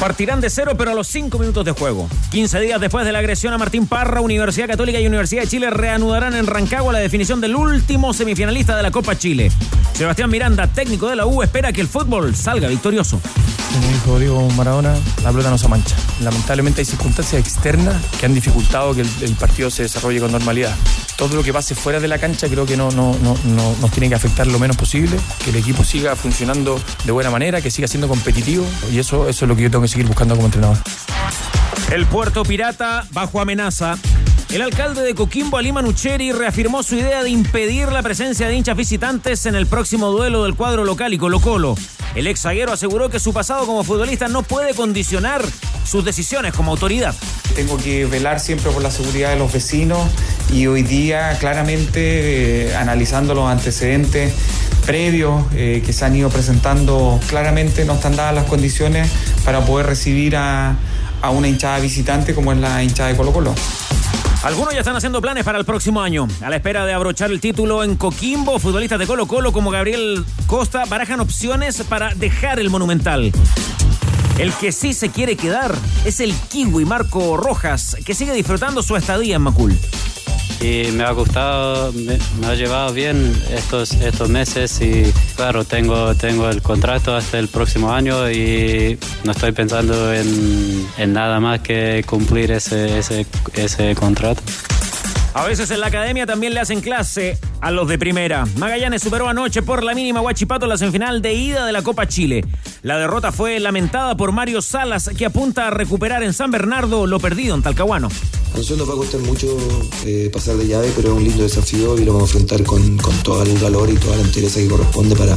Partirán de cero, pero a los cinco minutos de juego. 15 días después de la agresión a Martín Parra, Universidad Católica y Universidad de Chile reanudarán en Rancagua la definición del último semifinalista de la Copa Chile. Sebastián Miranda, técnico de la U, espera que el fútbol salga victorioso. Como dijo Diego Maradona, la pelota no se mancha. Lamentablemente hay circunstancias externas que han dificultado que el, partido se desarrolle con normalidad. Todo lo que pase fuera de la cancha creo que no, no, no, no nos tiene que afectar lo menos posible, que el equipo siga funcionando de buena manera, que siga siendo competitivo y eso, eso es lo que yo tengo que seguir buscando como entrenador. El puerto pirata bajo amenaza. El alcalde de Coquimbo, Ali Manucheri, reafirmó su idea de impedir la presencia de hinchas visitantes en el próximo duelo del cuadro local y Colo Colo. El ex zaguero aseguró que su pasado como futbolista no puede condicionar sus decisiones como autoridad. Tengo que velar siempre por la seguridad de los vecinos y hoy día claramente eh, analizando los antecedentes previos eh, que se han ido presentando, claramente no están dadas las condiciones para poder recibir a, a una hinchada visitante como es la hinchada de Colo Colo. Algunos ya están haciendo planes para el próximo año. A la espera de abrochar el título en Coquimbo, futbolistas de Colo Colo como Gabriel Costa barajan opciones para dejar el Monumental. El que sí se quiere quedar es el kiwi Marco Rojas, que sigue disfrutando su estadía en Macul. Y me ha gustado, me, ha llevado bien estos, estos meses y claro, tengo, tengo el contrato hasta el próximo año y no estoy pensando en, en nada más que cumplir ese, ese, ese contrato. A veces en la academia también le hacen clase a los de primera. Magallanes superó anoche por la mínima Huachipato en la semifinal de ida de la Copa Chile. La derrota fue lamentada por Mario Salas, que apunta a recuperar en San Bernardo lo perdido en Talcahuano. A nosotros nos va a costar mucho eh, pasar de llave, pero es un lindo desafío y lo vamos a enfrentar con, con todo el valor y toda la entereza que corresponde para,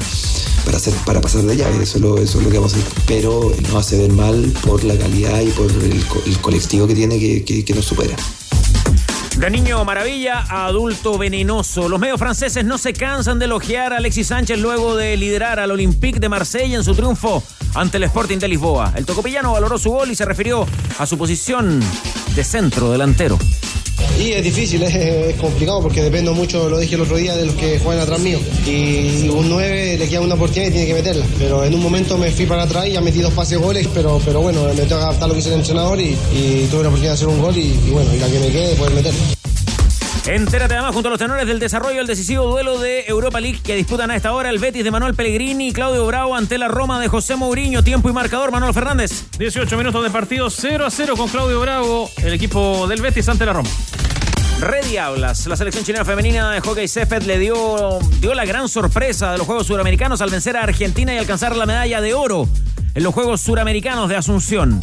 para, hacer, para pasar de llave. Eso es, lo, eso es lo que vamos a hacer. Pero nos hace ver mal por la calidad y por el, el colectivo que tiene que, que- que nos supera. De niño maravilla a adulto venenoso. Los medios franceses no se cansan de elogiar a Alexis Sánchez luego de liderar al Olympique de Marsella en su triunfo ante el Sporting de Lisboa. El tocopillano valoró su gol y se refirió a su posición de centro delantero. Y es difícil, es, complicado porque dependo mucho, lo dije el otro día, de los que juegan atrás mío. Y un 9 le queda una oportunidad y tiene que meterla. Pero en un momento me fui para atrás y ya metí dos pases goles, pero, pero bueno, me tengo que adaptar lo que dice el entrenador y, tuve la oportunidad de hacer un gol y, y bueno, y la que me quede poder meterla. Entérate además junto a los tenores del desarrollo del decisivo duelo de Europa League que disputan a esta hora el Betis de Manuel Pellegrini y Claudio Bravo ante la Roma de José Mourinho. Tiempo y marcador, Manuel Fernández. 18 minutos de partido 0 a 0 con Claudio Bravo, el equipo del Betis ante la Roma. Red Diablas, la selección chilena femenina de hockey césped le dio, dio la gran sorpresa de los Juegos Suramericanos al vencer a Argentina y alcanzar la medalla de oro en los Juegos Suramericanos de Asunción.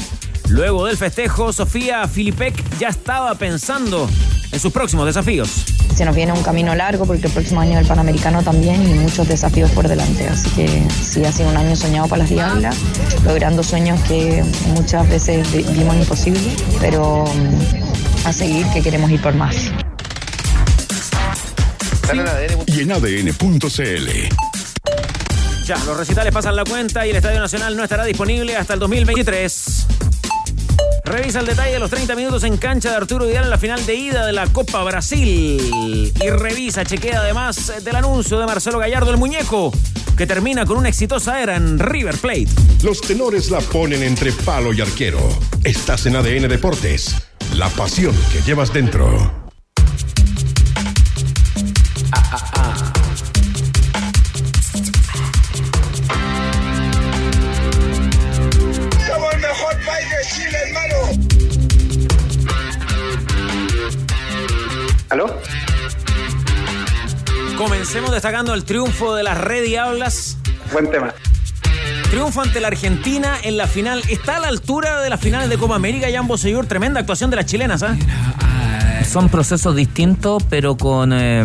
Luego del festejo, Sofía Filipek ya estaba pensando en sus próximos desafíos. Se nos viene un camino largo porque el próximo año el Panamericano también y muchos desafíos por delante. Así que sí, ha sido un año soñado para las Diablas, logrando sueños que muchas veces vi- vimos imposibles, pero mm, a seguir que queremos ir por más. Y en ADN.cl. Ya, los recitales pasan la cuenta y el Estadio Nacional no estará disponible hasta el 2023. Revisa el detalle de los 30 minutos en cancha de Arturo Vidal en la final de ida de la Copa Brasil. Y revisa, chequea además del anuncio de Marcelo Gallardo, el muñeco, que termina con una exitosa era en River Plate. Los tenores la ponen entre palo y arquero. Estás en ADN Deportes. La pasión que llevas dentro. Somos Comencemos destacando el triunfo de las Red Diablas. Buen tema. Triunfo ante la Argentina en la final. Está a la altura de las finales de Copa América, Jan Bosellur. Tremenda actuación de las chilenas, ¿ah? Son procesos distintos, pero con, eh,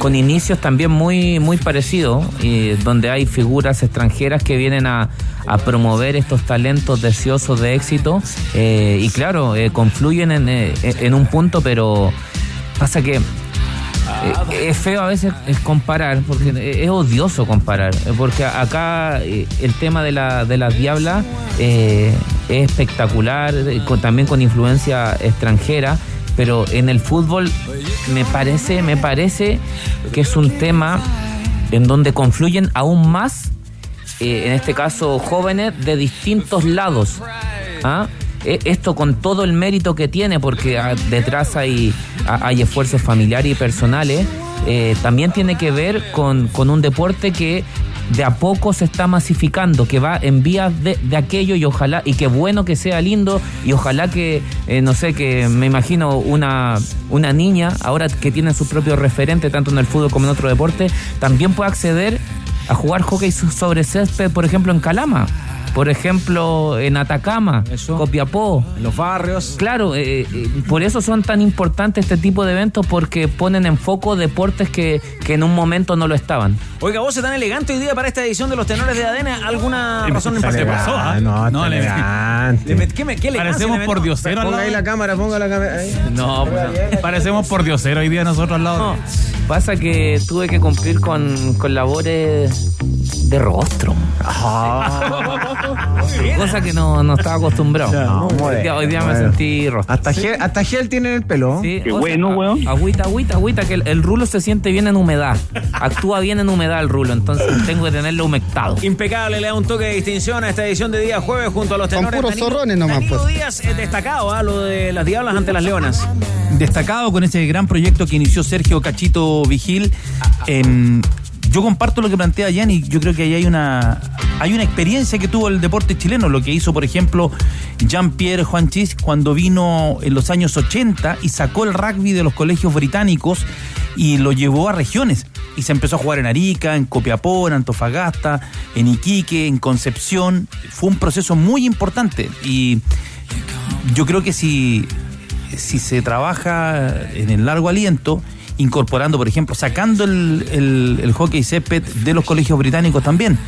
con inicios también muy, muy parecidos, y donde hay figuras extranjeras que vienen a, a promover estos talentos deseosos de éxito eh, y claro, eh, confluyen en, eh, en un punto, pero pasa que eh, es feo a veces es comparar, porque es odioso comparar, eh, porque acá eh, el tema de, la, de las diablas eh, es espectacular, eh, también con influencia extranjera, pero en el fútbol me parece, me parece que es un tema en donde confluyen aún más, eh, en este caso jóvenes de distintos lados. ¿ah? Esto con todo el mérito que tiene, porque ah, detrás hay, hay esfuerzos familiares y personales, eh, también tiene que ver con, con un deporte que de a poco se está masificando, que va en vías de, de aquello y ojalá, y qué bueno que sea lindo, y ojalá que, eh, no sé, que me imagino una, una niña, ahora que tiene su propio referente, tanto en el fútbol como en otro deporte, también pueda acceder a jugar hockey so- sobre césped, por ejemplo, en Calama. Por ejemplo, en Atacama, Copiapó. En los barrios. Claro, eh, eh, por eso son tan importantes este tipo de eventos porque ponen en foco deportes que, que en un momento no lo estaban. Oiga, vos tan elegante hoy día para esta edición de los tenores de ADN. ¿Alguna razón en particular? elegante, No, No, está le- elegante. Le ¿Qué, me, qué Parecemos le por diosero Ponga ahí la cámara, ponga la cámara ahí. No, pues, Parecemos por diosero hoy día nosotros al lado. no. Pasa que tuve que cumplir con, con labores de rostro. Cosa que no, no estaba acostumbrado. No, hoy, día, hoy día me bueno. sentí rostro. Hasta gel, hasta gel tiene en el pelo. Sí, Qué o sea, bueno, weón. Agüita, agüita, agüita, que el, el rulo se siente bien en humedad. Actúa bien en humedad el rulo, entonces tengo que tenerlo humectado. Impecable, le da un toque de distinción a esta edición de día jueves junto a los Con tenores. puros Danilo- zorrones nomás, Danilo pues. Díaz es destacado, ¿ah? lo de las diablas ante las leonas. destacado con ese gran proyecto que inició Sergio Cachito Vigil. Em, yo comparto lo que plantea Jan y yo creo que ahí hay una, hay una experiencia que tuvo el deporte chileno, lo que hizo, por ejemplo, Jean-Pierre Juanchis cuando vino en los años 80 y sacó el rugby de los colegios británicos y lo llevó a regiones. Y se empezó a jugar en Arica, en Copiapó, en Antofagasta, en Iquique, en Concepción. Fue un proceso muy importante y yo creo que si, si se trabaja en el largo aliento, incorporando, por ejemplo, sacando el, el, el hockey césped de los colegios británicos también,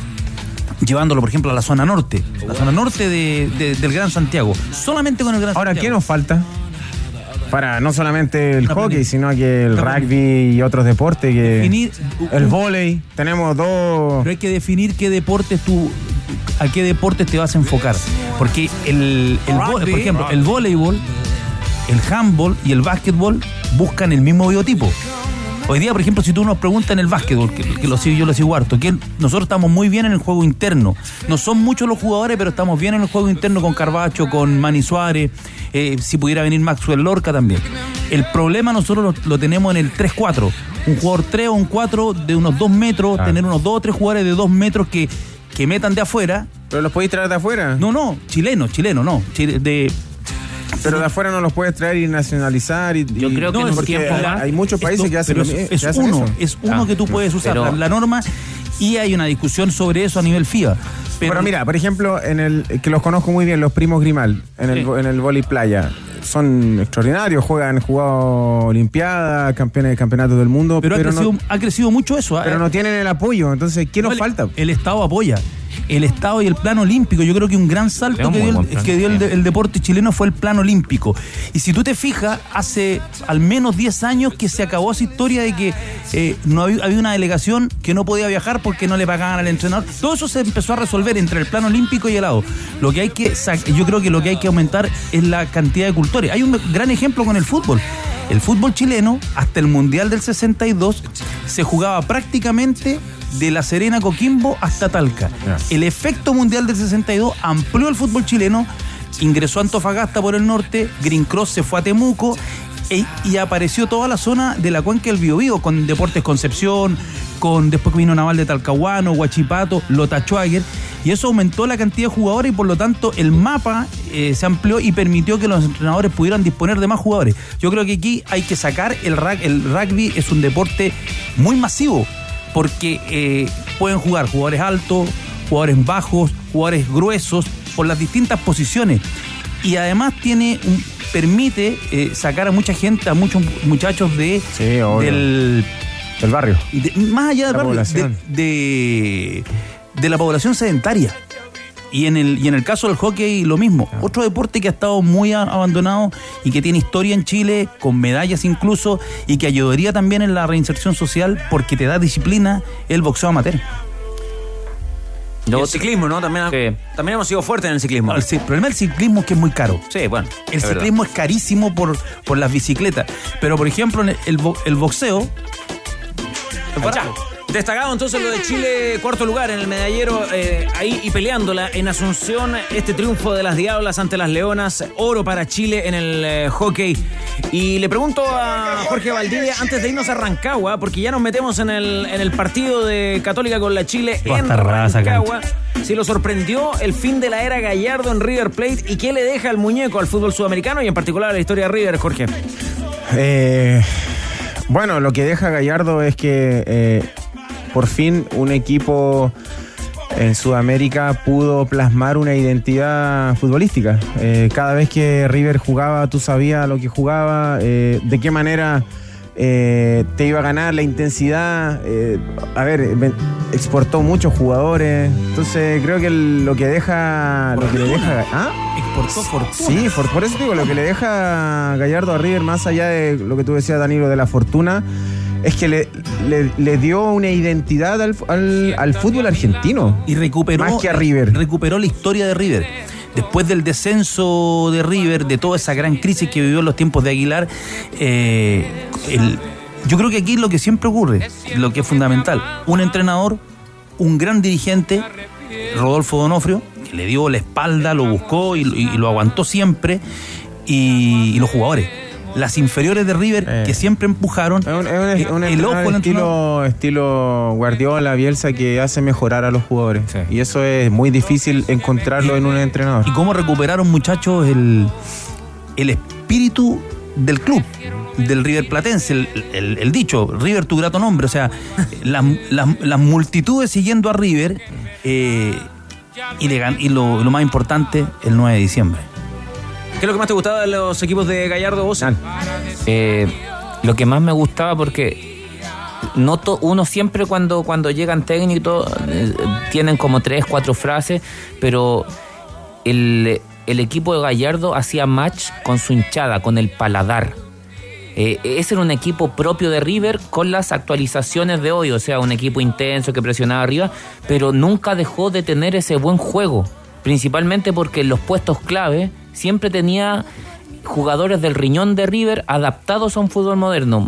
llevándolo, por ejemplo, a la zona norte, la zona norte de- de- del Gran Santiago, solamente con el Gran Ahora, ¿qué nos falta? Para no solamente el hockey, sino que el rugby y otros deportes que Definir el vóley, tenemos dos Pero hay que definir qué deportes tú, a qué deportes te vas a enfocar. Porque el, el por ejemplo, el voleibol, el handball y el básquetbol buscan el mismo biotipo. Hoy día, por ejemplo, si tú nos preguntas en el básquetbol, que, que lo sigo yo lo sigo harto, que nosotros estamos muy bien en el juego interno. No son muchos los jugadores, pero estamos bien en el juego interno con Carbacho, con Manny Suárez, eh, si pudiera venir Maxwell Lorca también. El problema nosotros lo, lo tenemos en el 3-4. Un jugador 3 o un 4 de unos 2 metros, Claro. tener unos 2 o 3 jugadores de 2 metros que, que metan de afuera. ¿Pero los podéis traer de afuera? No, no, chileno, chileno, no. Chile- de, Pero de afuera no los puedes traer y nacionalizar. Y, Yo creo que en un porque tiempo hay, más- hay muchos países Esto- que hacen, es, es hacen uno, eso. es uno Ah, que tú puedes usar pero- la, la norma y hay una discusión sobre eso a nivel FIBA. Pero, mira, por ejemplo, en el que los conozco muy bien, los primos Grimal, en el, Sí. en el vóley playa, son extraordinarios, juegan, han jugado Olimpiada, campeones de campeonatos del mundo, pero, pero, ha, crecido, no, ha crecido mucho eso. ¿eh? pero no tienen el apoyo. Entonces, ¿qué nos el- falta? El Estado apoya. El Estado y el plano olímpico. Yo creo que un gran salto que dio, el, plan, que dio el, sí. de- el deporte chileno fue el plano olímpico. Y si tú te fijas, hace al menos 10 años que se acabó esa historia de que eh, no había, había una delegación que no podía viajar porque no le pagaban al entrenador. Todo eso se empezó a resolver entre el plano olímpico y el lado. Lo que hay que yo creo que lo que hay que aumentar es la cantidad de cultores. Hay un gran ejemplo con el fútbol. El fútbol chileno, hasta el Mundial del 62, se jugaba prácticamente de La Serena Coquimbo hasta Talca. El efecto mundial del 62 amplió el fútbol chileno, ingresó a Antofagasta por el norte, Green Cross se fue a Temuco e- y apareció toda la zona de la cuenca del Biobío con Deportes Concepción, con después que vino Naval de Talcahuano, Huachipato, Lota Schwager, y eso aumentó la cantidad de jugadores y por lo tanto el mapa eh, se amplió y permitió que los entrenadores pudieran disponer de más jugadores. Yo creo que aquí hay que sacar el el rugby es un deporte muy masivo porque eh, pueden jugar jugadores altos, jugadores bajos, jugadores gruesos, por las distintas posiciones. Y además tiene un, permite eh, sacar a mucha gente, a muchos muchachos de, Sí, del, Del barrio. Y de- más allá del La barrio, población. de, de, de la población sedentaria. Y en, el, y en el caso del hockey, lo mismo. Otro deporte que ha estado muy a- abandonado y que tiene historia en Chile, con medallas incluso, y que ayudaría también en la reinserción social porque te da disciplina, el boxeo amateur. Y el ciclismo, ¿no? También, también hemos sido fuertes en el ciclismo. No, el, el problema del ciclismo es que es muy caro. Sí, bueno. El es verdad. ciclismo es carísimo por, por las bicicletas. Pero, por ejemplo, el, el el boxeo. Destacado entonces lo de Chile, cuarto lugar en el medallero, eh, ahí y peleándola en Asunción, este triunfo de las Diablas ante las Leonas, oro para Chile en el eh, hockey. Y le pregunto a Jorge Valdivia, antes de irnos a Rancagua, porque ya nos metemos en el, en el partido de Católica con la Chile Va en Rancagua, si lo sorprendió el fin de la era Gallardo en River Plate y qué le deja el muñeco al fútbol sudamericano y en particular a la historia de River, Jorge. Eh, bueno, lo que deja Gallardo es que eh, por fin un equipo en Sudamérica pudo plasmar una identidad futbolística. Eh, cada vez que River jugaba, tú sabías lo que jugaba, eh, de qué manera eh, te iba a ganar, la intensidad. eh, a ver, exportó muchos jugadores. Entonces creo que el- lo que deja... Lo que le deja ¿Ah? Exportó fortuna. Sí, por, por eso te digo, lo que le deja Gallardo a River, más allá de lo que tú decías, Danilo, de la fortuna, es que le, le- le dio una identidad al, al- al fútbol argentino. Y recuperó, Más que a River. recuperó la historia de River. Después del descenso de River, de toda esa gran crisis que vivió en los tiempos de Aguilar, eh, yo creo que aquí es lo que siempre ocurre, lo que es fundamental. Un entrenador, un gran dirigente, Rodolfo Donofrio, que le dio la espalda, lo buscó y, y lo aguantó siempre, y los jugadores. Las inferiores de River, Eh. que siempre empujaron. Un eh, entrenador el ojo del entrenador. estilo, estilo Guardiola, Bielsa, que hace mejorar a los jugadores. Y eso es muy difícil encontrarlo en un entrenador. y cómo recuperaron muchachos el, el espíritu del club, del River Platense, el, el- el dicho, River tu grato nombre, o sea, las, las- las multitudes siguiendo a River eh, y, le gan- y lo, lo más importante, el 9 de diciembre. ¿Qué es lo que más te gustaba de los equipos de Gallardo vos? Eh, lo que más me gustaba porque noto uno siempre cuando, cuando llegan técnicos eh, tienen como tres, cuatro frases, pero el, el equipo de Gallardo hacía match con su hinchada, con el paladar. Eh, ese era un equipo propio de River con las actualizaciones de hoy, o sea, un equipo intenso que presionaba arriba, pero nunca dejó de tener ese buen juego, principalmente porque en los puestos clave siempre tenía jugadores del riñón de River adaptados a un fútbol moderno.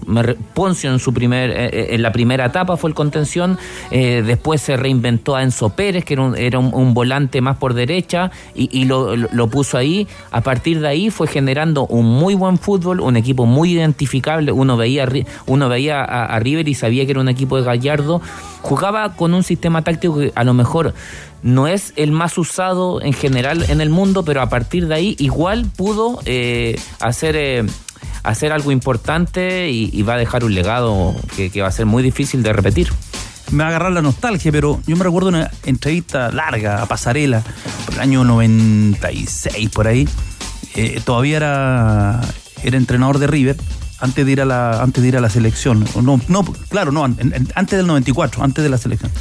Poncio en su primer, eh, eh, en la primera etapa fue el contención, eh, después se reinventó a Enzo Pérez, que era un, volante más por derecha, y, lo, puso ahí. A partir de ahí fue generando un muy buen fútbol, un equipo muy identificable. Uno veía, uno veía a River y sabía que era un equipo de Gallardo. Jugaba con un sistema táctico que a lo mejor no es el más usado en general en el mundo, pero a partir de ahí igual pudo eh, hacer, eh, hacer algo importante y, va a dejar un legado que, va a ser muy difícil de repetir. me va a agarrar la nostalgia, pero yo me recuerdo una entrevista larga a Pasarela, por el año 96, por ahí. Eh, todavía era, era entrenador de River antes de ir a la, antes de ir a la selección. No, no, claro, no, antes del 94, antes de la selección.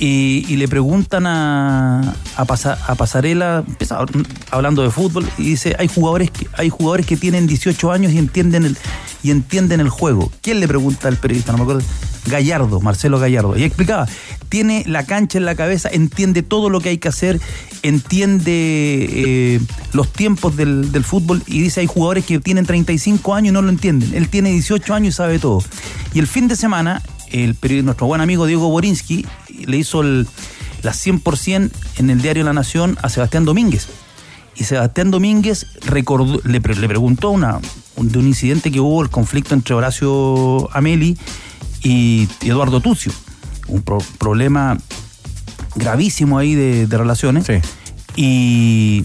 Y, le preguntan a, a, a Pasarela, empieza hablando de fútbol, y dice, hay jugadores que, hay jugadores que tienen 18 años y entienden el, y entienden el juego. ¿Quién le pregunta al periodista? No me acuerdo. Gallardo, Marcelo Gallardo. Y explicaba, tiene la cancha en la cabeza, entiende todo lo que hay que hacer, entiende eh, los tiempos del, del fútbol y dice, hay jugadores que tienen 35 años y no lo entienden. Él tiene 18 años y sabe todo. Y el fin de semana, el periodista, nuestro buen amigo Diego Borinsky le hizo el, la 100% en el diario La Nación a Sebastián Domínguez. Y Sebastián Domínguez recordó, le, pre- le preguntó una, un- de un incidente que hubo, el conflicto entre Horacio Ameli y Eduardo Tucio. Un pro- problema gravísimo ahí de, de relaciones. Y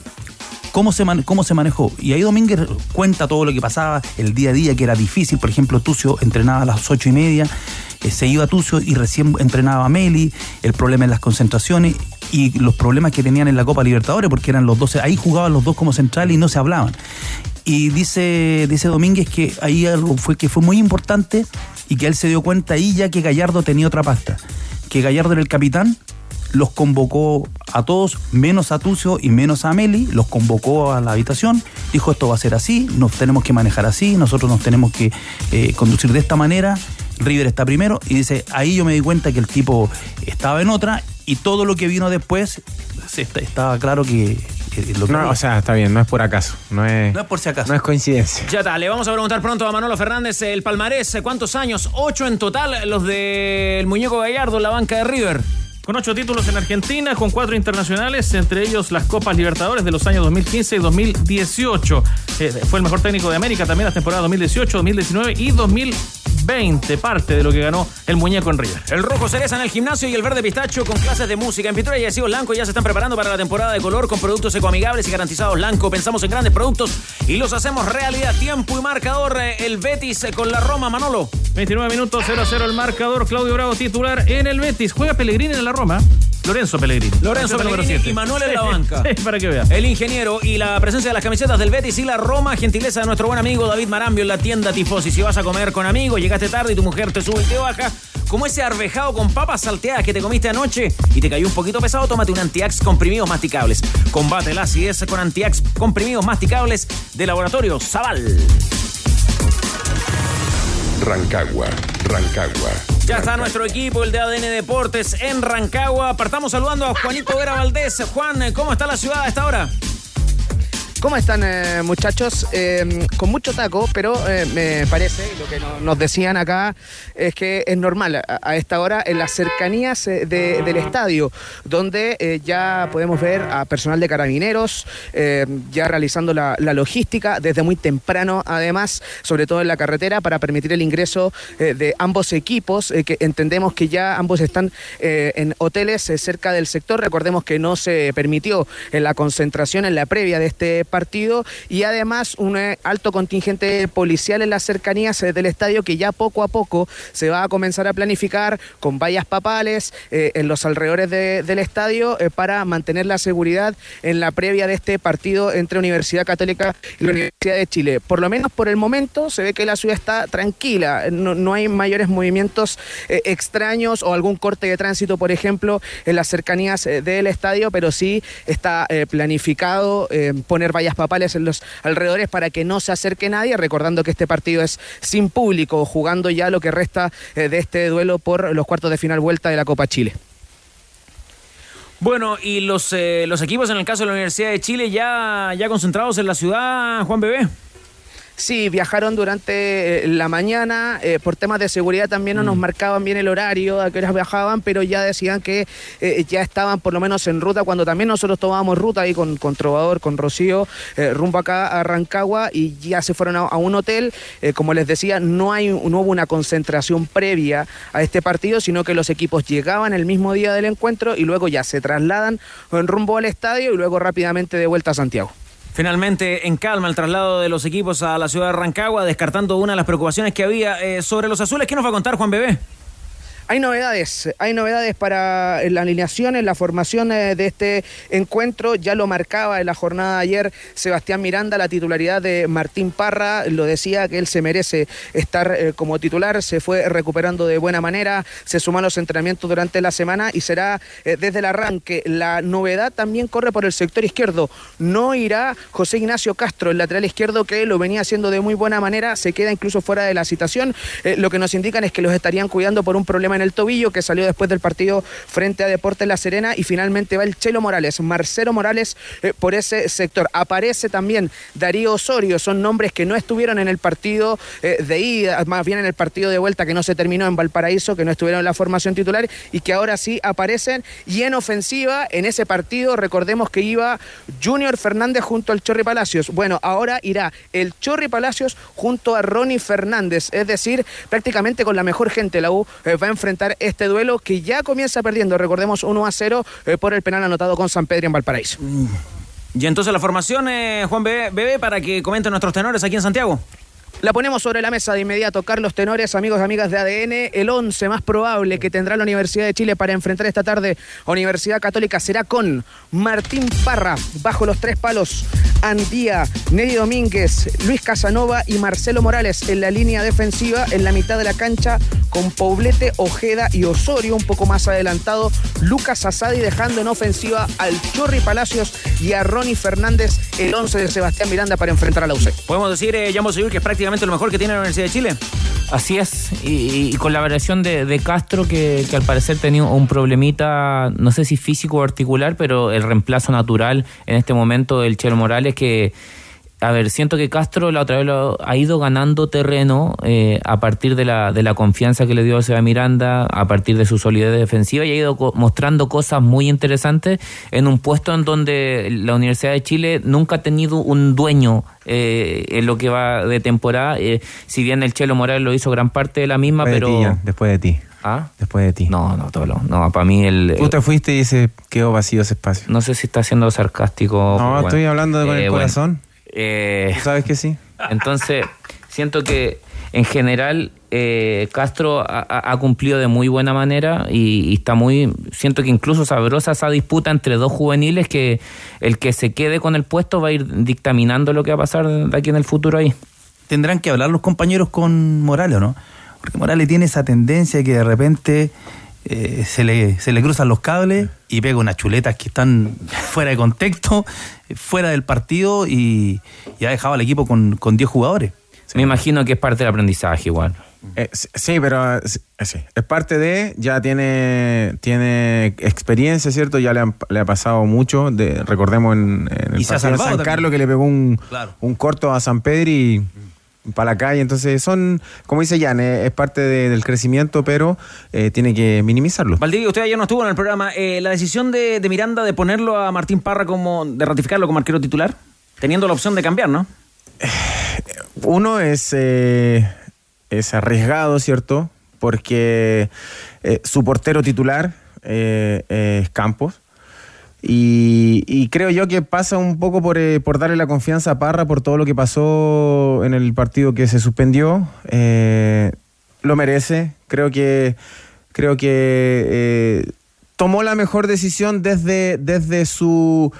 cómo se, man- cómo se manejó. Y ahí Domínguez cuenta todo lo que pasaba, el día a día, que era difícil. Por ejemplo, Tucio entrenaba a las ocho y media, eh, se iba Tucio y recién entrenaba a Meli, el problema en las concentraciones y los problemas que tenían en la Copa Libertadores, porque eran los dos, ahí jugaban los dos como centrales y no se hablaban. Y dice, dice Domínguez que ahí algo fue que fue muy importante y que él se dio cuenta ahí ya que Gallardo tenía otra pasta, que Gallardo era el capitán, los convocó a todos, menos a Tucio y menos a Meli, los convocó a la habitación, dijo esto va a ser así, nos tenemos que manejar así, nosotros nos tenemos que eh, conducir de esta manera, River está primero, y dice, ahí yo me di cuenta que el tipo estaba en otra, y todo lo que vino después, estaba claro que... que lo que No, o sea, está bien, no es por acaso. No es, no es por si acaso. no es coincidencia. Ya está, le vamos a preguntar pronto a Manolo Fernández el palmarés. ¿Cuántos años? Ocho en total los del muñeco Gallardo en la banca de River. Con ocho títulos en Argentina, con cuatro internacionales, entre ellos las Copas Libertadores de los años 2015 y 2018. Eh, fue el mejor técnico de América también las temporadas 2018, 2019 y 2020. Parte de lo que ganó el muñeco en River. El rojo cereza en el gimnasio y el verde pistacho con clases de música. En Pintura y Adhesivos Blanco ya se están preparando para la temporada de color con productos ecoamigables y garantizados Blanco. Pensamos en grandes productos y los hacemos realidad. Tiempo y marcador. eh, El Betis eh, con la Roma, Manolo. 29 minutos, 0 a 0 el marcador. Claudio Bravo titular en el Betis. Juega Pellegrini en la Roma. Lorenzo Pellegrini. Lorenzo Pellegrini y Manuel en la banca. para que vea. El ingeniero y la presencia de las camisetas del Betis y la Roma, gentileza de nuestro buen amigo David Marambio en la tienda Tifosi. Si vas a comer con amigos, llegaste tarde y tu mujer te sube y te baja, como ese arvejado con papas salteadas que te comiste anoche y te cayó un poquito pesado, tómate un Antiax comprimidos masticables. Combate la acidez con Antiax comprimidos masticables de Laboratorio Zaval. Rancagua, Rancagua. Ya está nuestro equipo, el de ADN Deportes en Rancagua. Partamos saludando a Juanito Vera Valdés. Juan, ¿cómo está la ciudad a esta hora? ¿Cómo están eh, muchachos? Eh, con mucho taco, pero eh, me parece, lo que no- nos decían acá, es que es normal a, esta hora en las cercanías de- del estadio, donde ya podemos ver a personal de carabineros, ya realizando la, logística desde muy temprano, además, sobre todo en la carretera, para permitir el ingreso de ambos equipos, que entendemos que ya ambos están en hoteles cerca del sector. Recordemos que no se permitió la concentración, en la previa de este partido, y además un eh, alto contingente policial en las cercanías eh, del estadio que ya poco a poco se va a comenzar a planificar con vallas papales eh, en los alrededores de- del estadio para mantener la seguridad en la previa de este partido entre Universidad Católica y la Universidad de Chile. Por lo menos por el momento se ve que la ciudad está tranquila, no, no hay mayores movimientos extraños o algún corte de tránsito, por ejemplo, en las cercanías del estadio, pero sí está planificado poner vallas papales en los alrededores para que no se acerque nadie, recordando que este partido es sin público, jugando ya lo que resta eh, de este duelo por los cuartos de final vuelta de la Copa Chile. Bueno, y los, eh, los equipos en el caso de la Universidad de Chile ya, ya concentrados en la ciudad, Juan Bebé. Sí, viajaron durante eh, la mañana, eh, por temas de seguridad también no nos marcaban bien el horario, a qué horas viajaban, pero ya decían que eh, ya estaban por lo menos en ruta, cuando también nosotros tomábamos ruta ahí con, con Trovador, con Rocío, eh, rumbo acá a Rancagua y ya se fueron a, a un hotel. Como les decía, no, hay, no hubo una concentración previa a este partido, sino que los equipos llegaban el mismo día del encuentro y luego ya se trasladan en rumbo al estadio y luego rápidamente de vuelta a Santiago. Finalmente, en calma, el traslado de los equipos a la ciudad de Rancagua, descartando una de las preocupaciones que había eh, sobre los azules. ¿Qué nos va a contar Juan Bebé? Hay novedades, hay novedades para la alineación, en la formación eh, de este encuentro. Ya lo marcaba en la jornada de ayer Sebastián Miranda, la titularidad de Martín Parra. Lo decía que él se merece estar eh, como titular. Se fue recuperando de buena manera, se sumó a los entrenamientos durante la semana y será eh, desde el arranque. La novedad también corre por el sector izquierdo. No irá José Ignacio Castro, el lateral izquierdo que lo venía haciendo de muy buena manera. Se queda incluso fuera de la citación. Lo que nos indican es que los estarían cuidando por un problema en el tobillo que salió después del partido frente a Deportes La Serena y finalmente va el Chelo Morales, Marcelo Morales eh, por ese sector. Aparece también Darío Osorio, son nombres que no estuvieron en el partido eh, de ida, más bien en el partido de vuelta que no se terminó en Valparaíso, que no estuvieron en la formación titular y que ahora sí aparecen y en ofensiva en ese partido recordemos que iba Junior Fernández junto al Chorri Palacios. Bueno, ahora irá el Chorri Palacios junto a Ronnie Fernández, es decir, prácticamente con la mejor gente la U eh, va a este duelo que ya comienza perdiendo, recordemos 1 a 0 eh, por el penal anotado con San Pedro en Valparaíso. Y entonces la formación, eh, Juan Bebé, Bebé, para que comenten nuestros tenores aquí en Santiago. La ponemos sobre la mesa de inmediato. Carlos Tenores, amigos y amigas de ADN, el 11 más probable que tendrá la Universidad de Chile para enfrentar esta tarde a Universidad Católica será con Martín Parra, bajo los tres palos, Andía, Nelly Domínguez, Luis Casanova y Marcelo Morales en la línea defensiva, en la mitad de la cancha, con Poblete, Ojeda y Osorio, un poco más adelantado, Lucas Asadi dejando en ofensiva al Chorri Palacios y a Ronnie Fernández, el 11 de Sebastián Miranda para enfrentar a la UC. Podemos decir, eh, Seguir, que es prácticamente lo mejor que tiene la Universidad de Chile. Así es, y, con la variación de, de Castro, que, que al parecer tenía un problemita, no sé si físico o articular, pero el reemplazo natural en este momento del Chelo Morales, que, a ver, siento que Castro la otra vez lo- ha ido ganando terreno eh, a partir de la, de la confianza que le dio a Seba Miranda, a partir de su solidez defensiva y ha ido co- mostrando cosas muy interesantes en un puesto en donde la Universidad de Chile nunca ha tenido un dueño eh, en lo que va de temporada. eh, si bien el Chelo Morales lo hizo gran parte de la misma, Después de pero... ti, ya, después de ti. ¿Ah? Después de ti. No, no, todo lo, no, para mí el... Tú te fuiste y se quedó vacío ese espacio. No sé si está siendo sarcástico. No, bueno. estoy hablando con Eh, el bueno, corazón. Eh, ¿Sabes que sí? Entonces, siento que en general eh, Castro ha, cumplido de muy buena manera y, y está muy, siento que incluso sabrosa esa disputa entre dos juveniles que el que se quede con el puesto va a ir dictaminando lo que va a pasar de aquí en el futuro ahí. Tendrán que hablar los compañeros con Morales, ¿o no? Porque Morales tiene esa tendencia que de repente eh, se, le, se le cruzan los cables y pega unas chuletas que están fuera de contexto, fuera del partido y, y ha dejado al equipo con, con 10 jugadores. Me imagino que es parte del aprendizaje igual. Eh, sí, pero eh, sí, sí. es parte de, ya tiene, tiene experiencia, ¿cierto? Ya le, han- le ha pasado mucho. De, recordemos en, en el Y se ha partido de San también. Carlos que le pegó un, Claro. un corto a San Pedro y para la calle. Entonces son, como dice Jan, eh, es parte de- del crecimiento, pero eh, tiene que minimizarlo. Valdivia, usted ayer no estuvo en el programa. Eh, la decisión de, de Miranda de ponerlo a Martín Parra como, de ratificarlo como arquero titular, teniendo la opción de cambiar, ¿no? Uno es, eh, es arriesgado, ¿cierto? Porque su portero titular es Campos. Y, creo yo que pasa un poco por, eh, por darle la confianza a Parra por todo lo que pasó en el partido que se suspendió. Eh, lo merece. Creo que, creo que eh, tomó la mejor decisión desde, desde su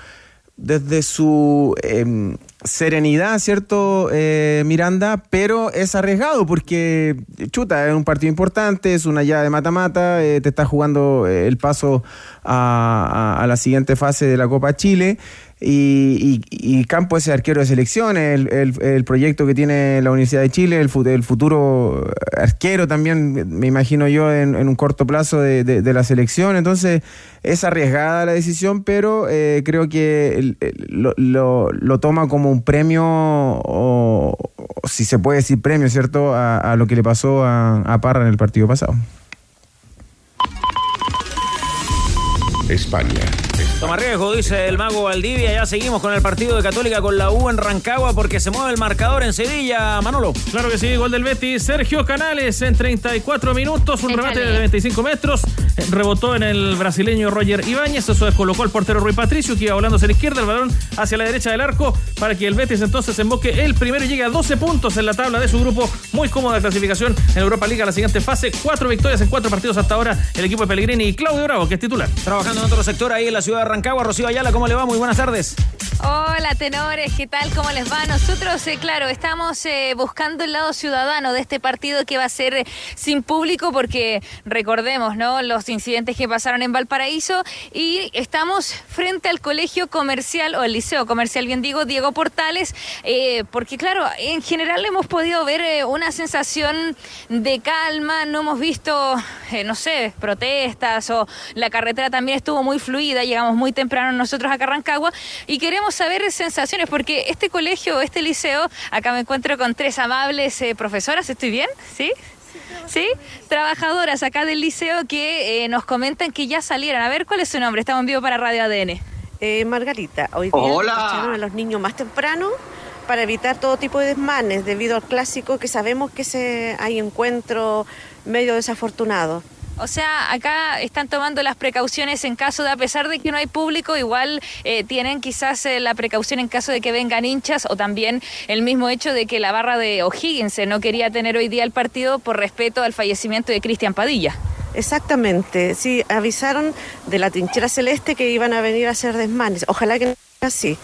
desde su em, serenidad, ¿cierto, eh, Miranda? Pero es arriesgado porque, chuta, es un partido importante, es una llave de mata-mata, eh, te está jugando eh, el paso a, la siguiente fase de la Copa Chile. Y, y, y Campo es arquero de selección, el, el- proyecto que tiene la Universidad de Chile, el, el futuro arquero también, me imagino yo, en, en un corto plazo de, de- la selección. Entonces, es arriesgada la decisión, pero eh, creo que lo, lo- lo toma como un premio, o, o si se puede decir premio, ¿cierto?, a, a lo que le pasó a, a Parra en el partido pasado. España. Toma riesgo, dice el mago Valdivia. Ya seguimos con el partido de Católica con la U en Rancagua porque se mueve el marcador en Sevilla, Manolo. Claro que sí, gol del Betis. Sergio Canales en 34 minutos, un remate de 25 metros. Rebotó en el brasileño Roger Ibáñez. Eso descolocó al portero Rui Patricio, que iba volando hacia la izquierda, el balón hacia la derecha del arco, para que el Betis entonces emboque el primero y llegue a 12 puntos en la tabla de su grupo. Muy cómoda clasificación en Europa Liga, la siguiente fase. Cuatro victorias en cuatro partidos hasta ahora. El equipo de Pellegrini y Claudio Bravo, que es titular. Trabajando en otro sector ahí en la ciudad de Rancagua. Rocío Ayala, ¿cómo le va? Muy buenas tardes. Hola tenores, ¿qué tal? ¿Cómo les va? Nosotros, eh, claro, estamos eh, buscando el lado ciudadano de este partido que va a ser eh, sin público porque recordemos, ¿no? Los incidentes que pasaron en Valparaíso y estamos frente al colegio comercial o al liceo comercial, bien digo, Diego Portales, eh, porque claro, en general hemos podido ver eh, una sensación de calma, no hemos visto, eh, no sé, protestas o la carretera también estuvo muy fluida, llegamos muy temprano nosotros a Rancagua y queremos saber sensaciones porque este colegio, este liceo, acá me encuentro con tres amables profesoras, ¿estoy bien? ¿Sí? ¿Sí? Trabajadoras acá del liceo que eh, nos comentan que ya salieron. A ver, ¿cuál es su nombre? Estamos en vivo para Radio ADN. Eh, Margarita, hoy día Hola. a los niños más temprano para evitar todo tipo de desmanes debido al clásico que sabemos que se, hay encuentros medio desafortunados. O sea, acá están tomando las precauciones en caso de, a pesar de que no hay público, igual eh, tienen quizás eh, la precaución en caso de que vengan hinchas o también el mismo hecho de que la barra de O'Higgins no quería tener hoy día el partido por respeto al fallecimiento de Cristian Padilla. Exactamente, sí, avisaron de la trinchera celeste que iban a venir a hacer desmanes. Ojalá que no sea así.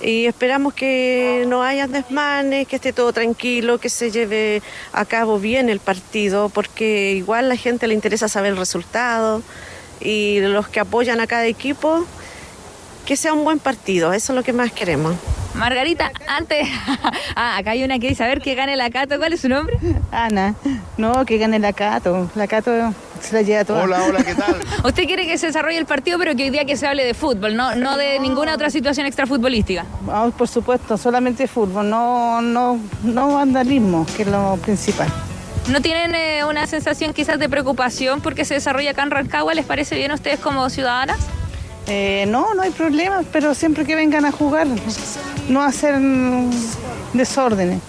Y esperamos que no haya desmanes, que esté todo tranquilo, que se lleve a cabo bien el partido, porque igual a la gente le interesa saber el resultado y los que apoyan a cada equipo, que sea un buen partido, eso es lo que más queremos. Margarita, antes. ah, acá hay una que dice: a ver que gane la Cato. ¿Cuál es su nombre? Ana. No, que gane la Cato. La Cato se la lleva toda. Hola, hola, ¿qué tal? Usted quiere que se desarrolle el partido, pero que hoy día que se hable de fútbol, no, no de ninguna otra situación extrafutbolística. Vamos, por supuesto, solamente fútbol, no, no, no vandalismo, que es lo principal. ¿No tienen eh, una sensación quizás de preocupación porque se desarrolla acá en Rancagua? ¿Les parece bien a ustedes como ciudadanas? Eh, no, no hay problema, pero siempre que vengan a jugar, no hacer desórdenes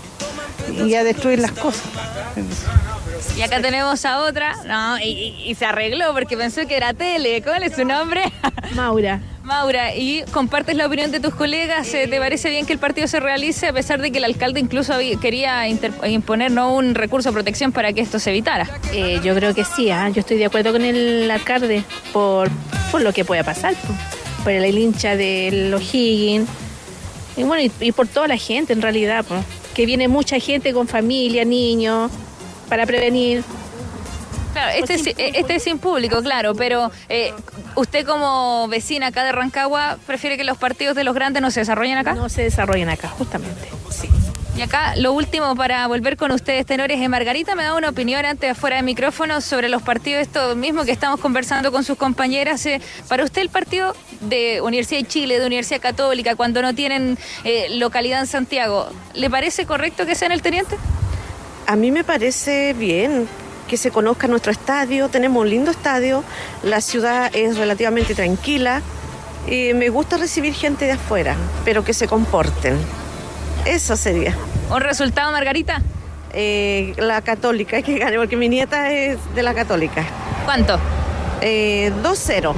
y a destruir las cosas. Y acá tenemos a otra, no, y, y- y se arregló porque pensó que era tele. ¿Cuál es su nombre? Maura. Maura, y compartes la opinión de tus colegas, ¿te parece bien que el partido se realice a pesar de que el alcalde incluso quería imponer ¿no? un recurso de protección para que esto se evitara? Eh, yo creo que sí, ¿ah? yo estoy de acuerdo con el alcalde por, por lo que pueda pasar, por, por el hincha de los Higgins y bueno, y, y por toda la gente en realidad, que viene mucha gente con familia, niños, para prevenir. Claro, este, es, este es sin público, claro, pero eh, usted como vecina acá de Rancagua, ¿prefiere que los partidos de los grandes no se desarrollen acá? No se desarrollen acá, justamente. Sí. Y acá lo último para volver con ustedes, tenores, es Margarita me da una opinión antes afuera de micrófono sobre los partidos, esto mismo que estamos conversando con sus compañeras. eh, para usted el partido de Universidad de Chile, de Universidad Católica, cuando no tienen eh, localidad en Santiago, ¿le parece correcto que sea en el Teniente? A mí me parece bien que se conozca nuestro estadio, tenemos un lindo estadio, la ciudad es relativamente tranquila y me gusta recibir gente de afuera, pero que se comporten. Eso sería. ¿Un resultado, Margarita? Eh, la católica, que gane, porque mi nieta es de la católica. ¿Cuánto? Eh, 2-0.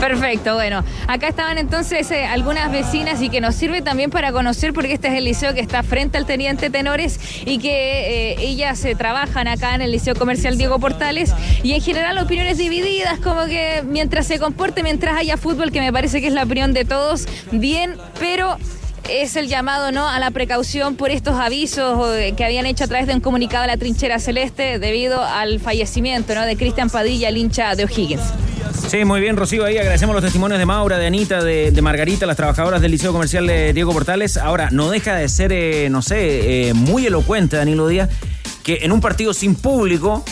Perfecto, bueno, acá estaban entonces eh, algunas vecinas y que nos sirve también para conocer porque este es el liceo que está frente al Teniente Tenores y que eh, ellas eh, trabajan acá en el Liceo Comercial Diego Portales. Y en general opiniones divididas, como que mientras se comporte, mientras haya fútbol, que me parece que es la opinión de todos, bien, pero es el llamado no a la precaución por estos avisos eh, que habían hecho a través de un comunicado a la trinchera celeste debido al fallecimiento ¿no? de Cristian Padilla, el hincha de O'Higgins. Sí, muy bien, Rocío. Ahí agradecemos los testimonios de Maura, de Anita, de, Margarita, las trabajadoras del Liceo Comercial de Diego Portales. Ahora, no deja de ser, eh, no sé, eh, muy elocuente, Danilo Díaz, que en un partido sin público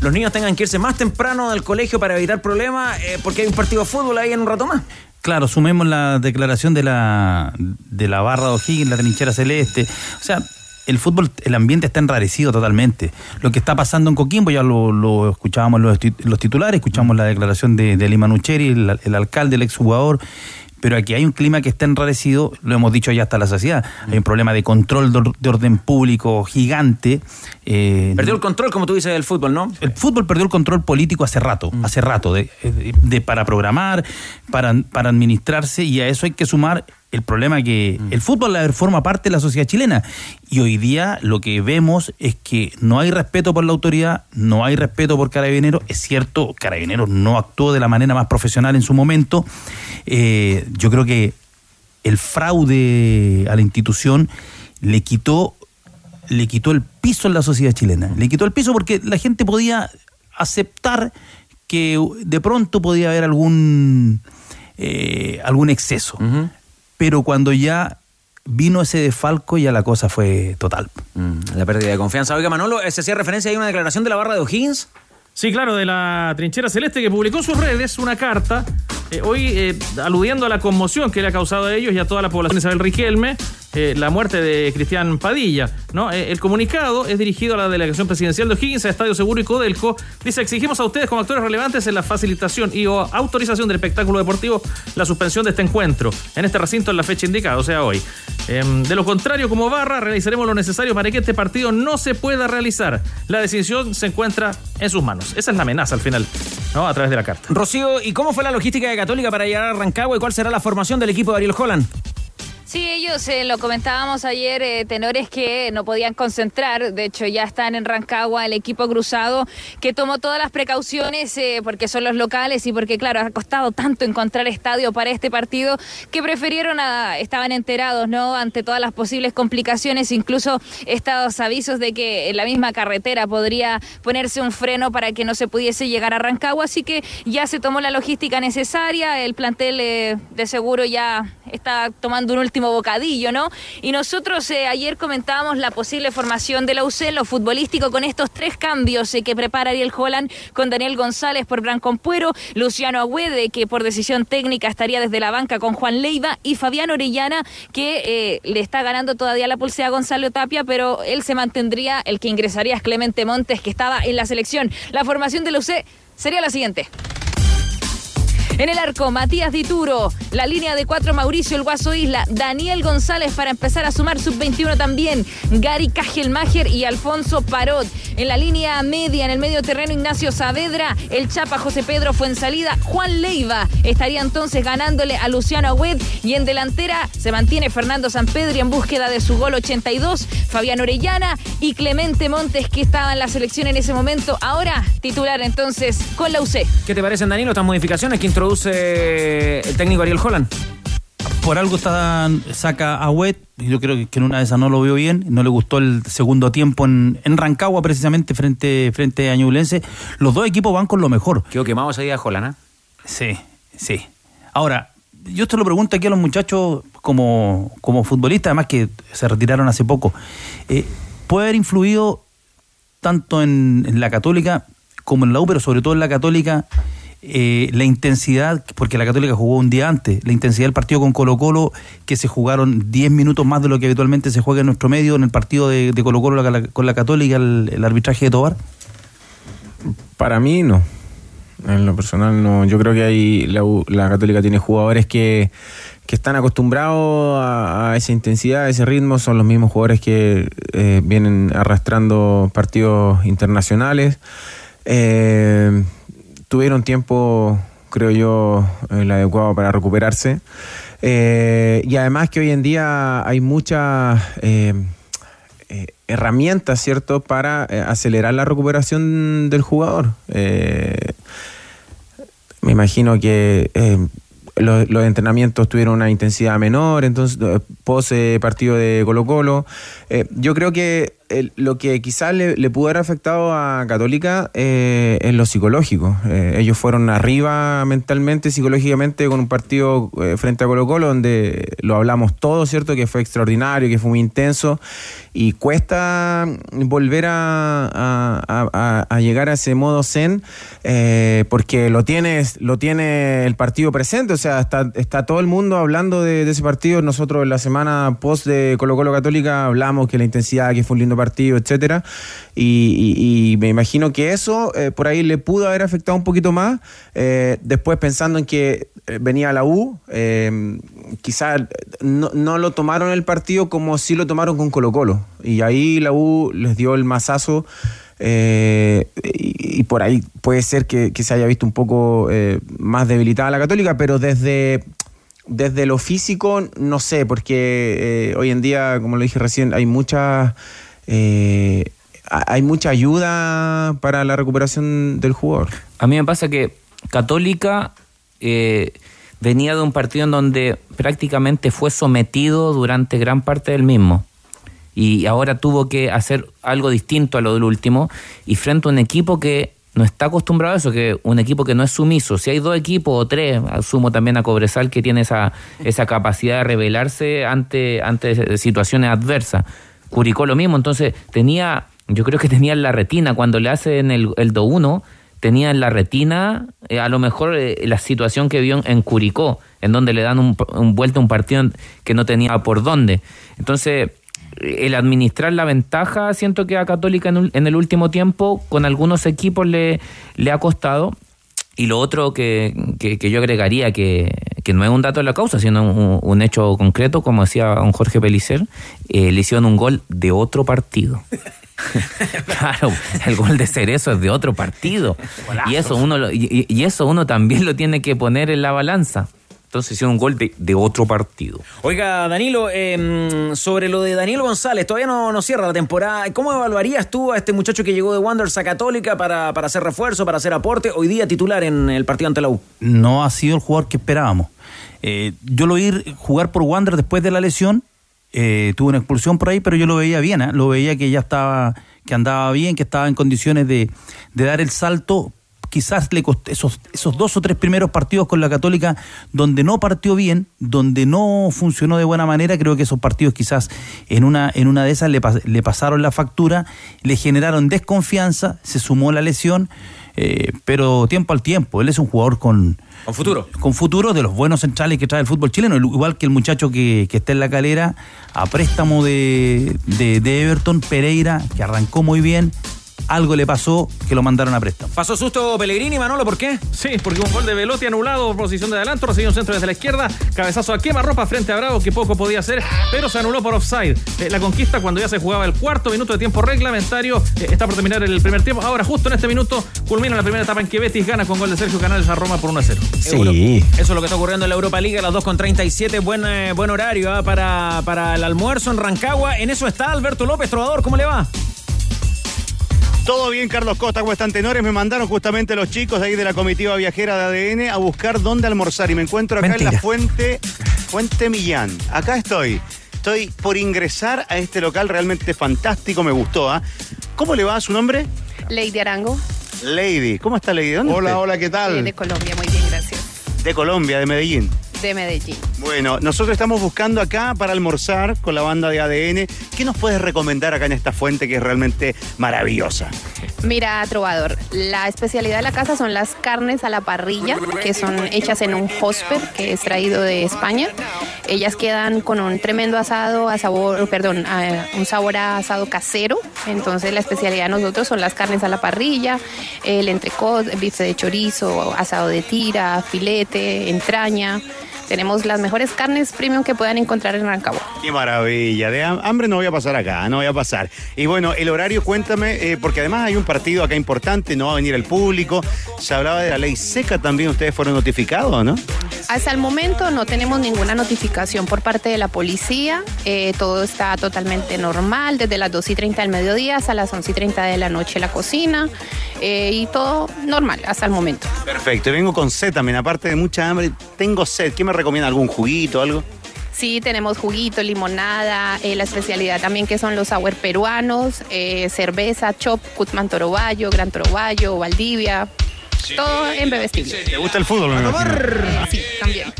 los niños tengan que irse más temprano del colegio para evitar problemas porque hay un partido de fútbol ahí en un rato más. Claro, sumemos la declaración de la, de la barra de O'Higgins, la trinchera celeste. O sea, el fútbol, el ambiente está enrarecido totalmente. Lo que está pasando en Coquimbo, ya lo, lo escuchábamos los, los titulares, escuchamos la declaración de, de Lima Nucheri, el, el alcalde, el exjugador. Pero aquí hay un clima que está enrarecido, lo hemos dicho ya hasta la saciedad. Hay un problema de control de, or- de orden público gigante. eh, Perdió el control, como tú dices, del fútbol, ¿no? el fútbol perdió el control político hace rato, hace rato, de, de- de- para programar, para, para administrarse, y a eso hay que sumar el problema que el fútbol forma parte de la sociedad chilena. Y hoy día lo que vemos es que no hay respeto por la autoridad, no hay respeto por Carabineros. Es cierto, Carabineros no actuó de la manera más profesional en su momento. Eh, yo creo que el fraude a la institución le quitó le quitó el piso en la sociedad chilena. Le quitó el piso porque la gente podía aceptar que de pronto podía haber algún eh, algún exceso. Pero cuando ya vino ese desfalco, ya la cosa fue total. La pérdida de confianza. Oiga, Manolo, ¿se hacía referencia ahí a una declaración de la barra de O'Higgins? Sí, claro, de la trinchera celeste que publicó en sus redes una carta, eh, hoy eh, aludiendo a la conmoción que le ha causado a ellos y a toda la población de Isabel Riquelme, eh, la muerte de Cristian Padilla. ¿no? Eh, el comunicado es dirigido a la delegación presidencial de O'Higgins, a Estadio Seguro y Codelco. Dice, exigimos a ustedes como actores relevantes en la facilitación y o autorización del espectáculo deportivo la suspensión de este encuentro en este recinto en la fecha indicada, o sea, hoy. Em, de lo contrario, como barra, realizaremos lo necesario para que este partido no se pueda realizar. La decisión se encuentra en sus manos. Esa es la amenaza al final, ¿no? A través de la carta. Rocío, ¿y cómo fue la logística de Católica para llegar a Rancagua y cuál será la formación del equipo de Ariel Holland? Sí, ellos eh, lo comentábamos ayer, eh, tenores que no podían concentrar, de hecho ya están en Rancagua el equipo cruzado que tomó todas las precauciones eh, porque son los locales y porque claro, ha costado tanto encontrar estadio para este partido que prefirieron, a, estaban enterados, ¿no? Ante todas las posibles complicaciones, incluso estos avisos de que en la misma carretera podría ponerse un freno para que no se pudiese llegar a Rancagua, así que ya se tomó la logística necesaria, el plantel de seguro ya está tomando un último bocadillo, ¿no? Y nosotros eh, ayer comentábamos la posible formación de la UC lo futbolístico con estos tres cambios eh, que prepara Ariel Holland con Daniel González por Puero, Luciano Agüede, que por decisión técnica estaría desde la banca con Juan Leiva, y Fabián Orellana, que eh, le está ganando todavía la pulsea a Gonzalo Tapia, pero él se mantendría, el que ingresaría es Clemente Montes, que estaba en la selección. La formación de la UC sería la siguiente. En el arco, Matías Dituro. La línea de cuatro, Mauricio El Guaso Isla. Daniel González para empezar a sumar sub-21 también. Gary Cajelmacher y Alfonso Parot. En la línea media, en el medio terreno, Ignacio Saavedra. El Chapa José Pedro fue en salida. Juan Leiva estaría entonces ganándole a Luciano Agüed. Y en delantera se mantiene Fernando Sampedri en búsqueda de su gol 82. Fabián Orellana y Clemente Montes, que estaba en la selección en ese momento. Ahora titular entonces con la UC. ¿Qué te parecen, Danilo, estas modificaciones que introduce el técnico Ariel Holland? Por algo está, saca a Wet, yo creo que en una de esas no lo vio bien, no le gustó el segundo tiempo en, en Rancagua precisamente frente, frente a Ñublense. Los dos equipos van con lo mejor. Quedó quemado ese día Holland, ¿eh? Sí, sí. Ahora, yo te lo pregunto aquí a los muchachos como, como futbolistas, además que se retiraron hace poco. Eh, ¿Puede haber influido tanto en, en, la Católica como en la U, pero sobre todo en la Católica, eh, la intensidad, porque la Católica jugó un día antes, la intensidad del partido con Colo Colo, que se jugaron 10 minutos más de lo que habitualmente se juega en nuestro medio en el partido de, Colo Colo con la Católica, el, arbitraje de Tobar? Para mí no. En lo personal no. Yo creo que hay la, Católica tiene jugadores que, que están acostumbrados a, a, esa intensidad, a ese ritmo. Son los mismos jugadores que eh, vienen arrastrando partidos internacionales. Eh, tuvieron tiempo, creo yo, el adecuado para recuperarse. Eh, y además que hoy en día hay muchas eh, eh, herramientas, ¿cierto?, para acelerar la recuperación del jugador. me imagino que los, entrenamientos tuvieron una intensidad menor, entonces, post partido de Colo Colo. yo creo que lo que quizás le, pudo haber afectado a Católica eh, es lo psicológico. Eh, ellos fueron arriba mentalmente, psicológicamente, con un partido eh, frente a Colo Colo, donde lo hablamos todo, ¿cierto? Que fue extraordinario, que fue muy intenso, y cuesta volver a, llegar a ese modo zen, eh, porque lo, tienes, lo tiene el partido presente, o sea, está, está todo el mundo hablando de, de ese partido. Nosotros en la semana post de Colo Colo Católica hablamos que la intensidad, que fue un lindo partido, etcétera. Y, me imagino que eso eh, por ahí le pudo haber afectado un poquito más. Eh, después pensando en que eh, venía la U, quizás no, no, lo tomaron el partido como si lo tomaron con Colo Colo. Y ahí la U les dio el mazazo. Y, por ahí puede ser que, se haya visto un poco más debilitada la católica, pero desde desde lo físico, no sé, porque hoy en día, como lo dije recién, hay muchas eh, hay mucha ayuda para la recuperación del jugador. A mí me pasa que Católica eh, venía de un partido en donde prácticamente fue sometido durante gran parte del mismo. Y ahora tuvo que hacer algo distinto a lo del último. Y frente a un equipo que no está acostumbrado a eso, que un equipo que no es sumiso, si hay dos equipos o tres, asumo también a Cobresal que tiene esa, esa capacidad de rebelarse ante, ante situaciones adversas. Curicó lo mismo, entonces tenía, yo creo que tenía en la retina cuando le hacen el, el 2-1, tenía en la retina eh, a lo mejor eh, la situación que vio en, Curicó, en donde le dan un, un vuelta a un partido que no tenía por dónde. Entonces, el administrar la ventaja, siento que a Católica en el último tiempo, con algunos equipos le, le ha costado. Y lo otro que, que- que yo agregaría, que, que no es un dato de la causa, sino un, un hecho concreto, como decía don Jorge Pelicer, eh, le hicieron un gol de otro partido. claro, el gol de Cerezo es de otro partido. Y eso, uno lo- y, y- y eso uno también lo tiene que poner en la balanza. Entonces hicieron un gol de, de otro partido. Oiga, Danilo, eh, sobre lo de Daniel González, todavía no, no cierra la temporada. ¿Cómo evaluarías tú a este muchacho que llegó de Wanderers a Católica para, para hacer refuerzo, para hacer aporte, hoy día titular en el partido ante la U? no ha sido el jugador que esperábamos. Eh, yo lo vi jugar por Wander después de la lesión, eh, tuvo una expulsión por ahí, pero yo lo veía bien, ¿eh? lo veía que ya estaba, que andaba bien, que estaba en condiciones de, de dar el salto. Quizás le costó esos, esos dos o tres primeros partidos con la Católica donde no partió bien, donde no funcionó de buena manera, creo que esos partidos quizás en una, en una de esas le, le pasaron la factura, le generaron desconfianza, se sumó la lesión, eh, pero tiempo al tiempo, él es un jugador con, Con futuro. con futuro de los buenos centrales que trae el fútbol chileno, igual que el muchacho que, que está en la calera, a préstamo de, de, de Everton, Pereira, que arrancó muy bien, algo le pasó que lo mandaron a préstamo. ¿Pasó susto Pellegrini, Manolo? ¿Por qué? Sí, porque un gol de Velotti anulado por posición de adelanto, recibió un centro desde la izquierda, cabezazo a quemarropa frente a Bravo, que poco podía hacer, pero se anuló por offside. Eh, la conquista cuando ya se jugaba el cuarto minuto de tiempo reglamentario, eh, está por terminar el primer tiempo. Ahora, justo en este minuto, culmina la primera etapa en que Betis gana con gol de Sergio Canales a Roma por 1 a 0. Sí. Eso es lo que está ocurriendo en la Europa League a las 2.37. Buen, eh, buen horario ah, para, para el almuerzo en Rancagua. En eso está Alberto López, trovador. ¿Cómo le va? Todo bien, Carlos Costa, ¿cómo están tenores? Me mandaron justamente los chicos de ahí de la comitiva viajera de ADN a buscar dónde almorzar y me encuentro acá en la fuente, fuente Millán. Acá estoy. Estoy por ingresar a este local realmente fantástico, me gustó. ¿ah? ¿Cómo le va su nombre? Lady Arango, Lady. ¿Cómo está Lady? ¿Dónde Hola, usted? hola, ¿qué tal? de Colombia, muy bien, gracias. De Colombia, de Medellín. De Medellín. Bueno, nosotros estamos buscando acá para almorzar con la banda de ADN. ¿Qué nos puedes recomendar acá en esta fuente que es realmente maravillosa? Mira, Trovador, la especialidad de la casa son las carnes a la parrilla, que son hechas en un hosper que es traído de España. Ellas quedan con un tremendo asado a sabor, perdón, a- un sabor a asado casero. Entonces la especialidad de nosotros son las carnes a la parrilla, el entrecot, el bife de chorizo, asado de tira, filete, entraña. Tenemos las mejores carnes premium que puedan encontrar en Rancagua. Qué maravilla, de ham- hambre no voy a pasar acá, no voy a pasar. Y bueno, el horario, cuéntame, eh, porque además hay un partido acá importante, no va a venir el público. Se hablaba de la ley seca también, ustedes fueron notificados, ¿no? Hasta el momento no tenemos ninguna notificación por parte de la policía. Eh, todo está totalmente normal, desde las 2 y 30 del mediodía hasta las 11 y 30 de la noche la cocina. eh, y todo normal hasta el momento. Perfecto, y vengo con sed también, aparte de mucha hambre, tengo sed. ¿Qué me recomienda? ¿Algún juguito, algo? Sí, tenemos juguito, limonada, eh, la especialidad también que son los sour peruanos, eh, cerveza, chop, Cusman Toroballo, Gran Toroballo, Valdivia. Todo en bebestible. ¿Te gusta el fútbol, me? Sí, también.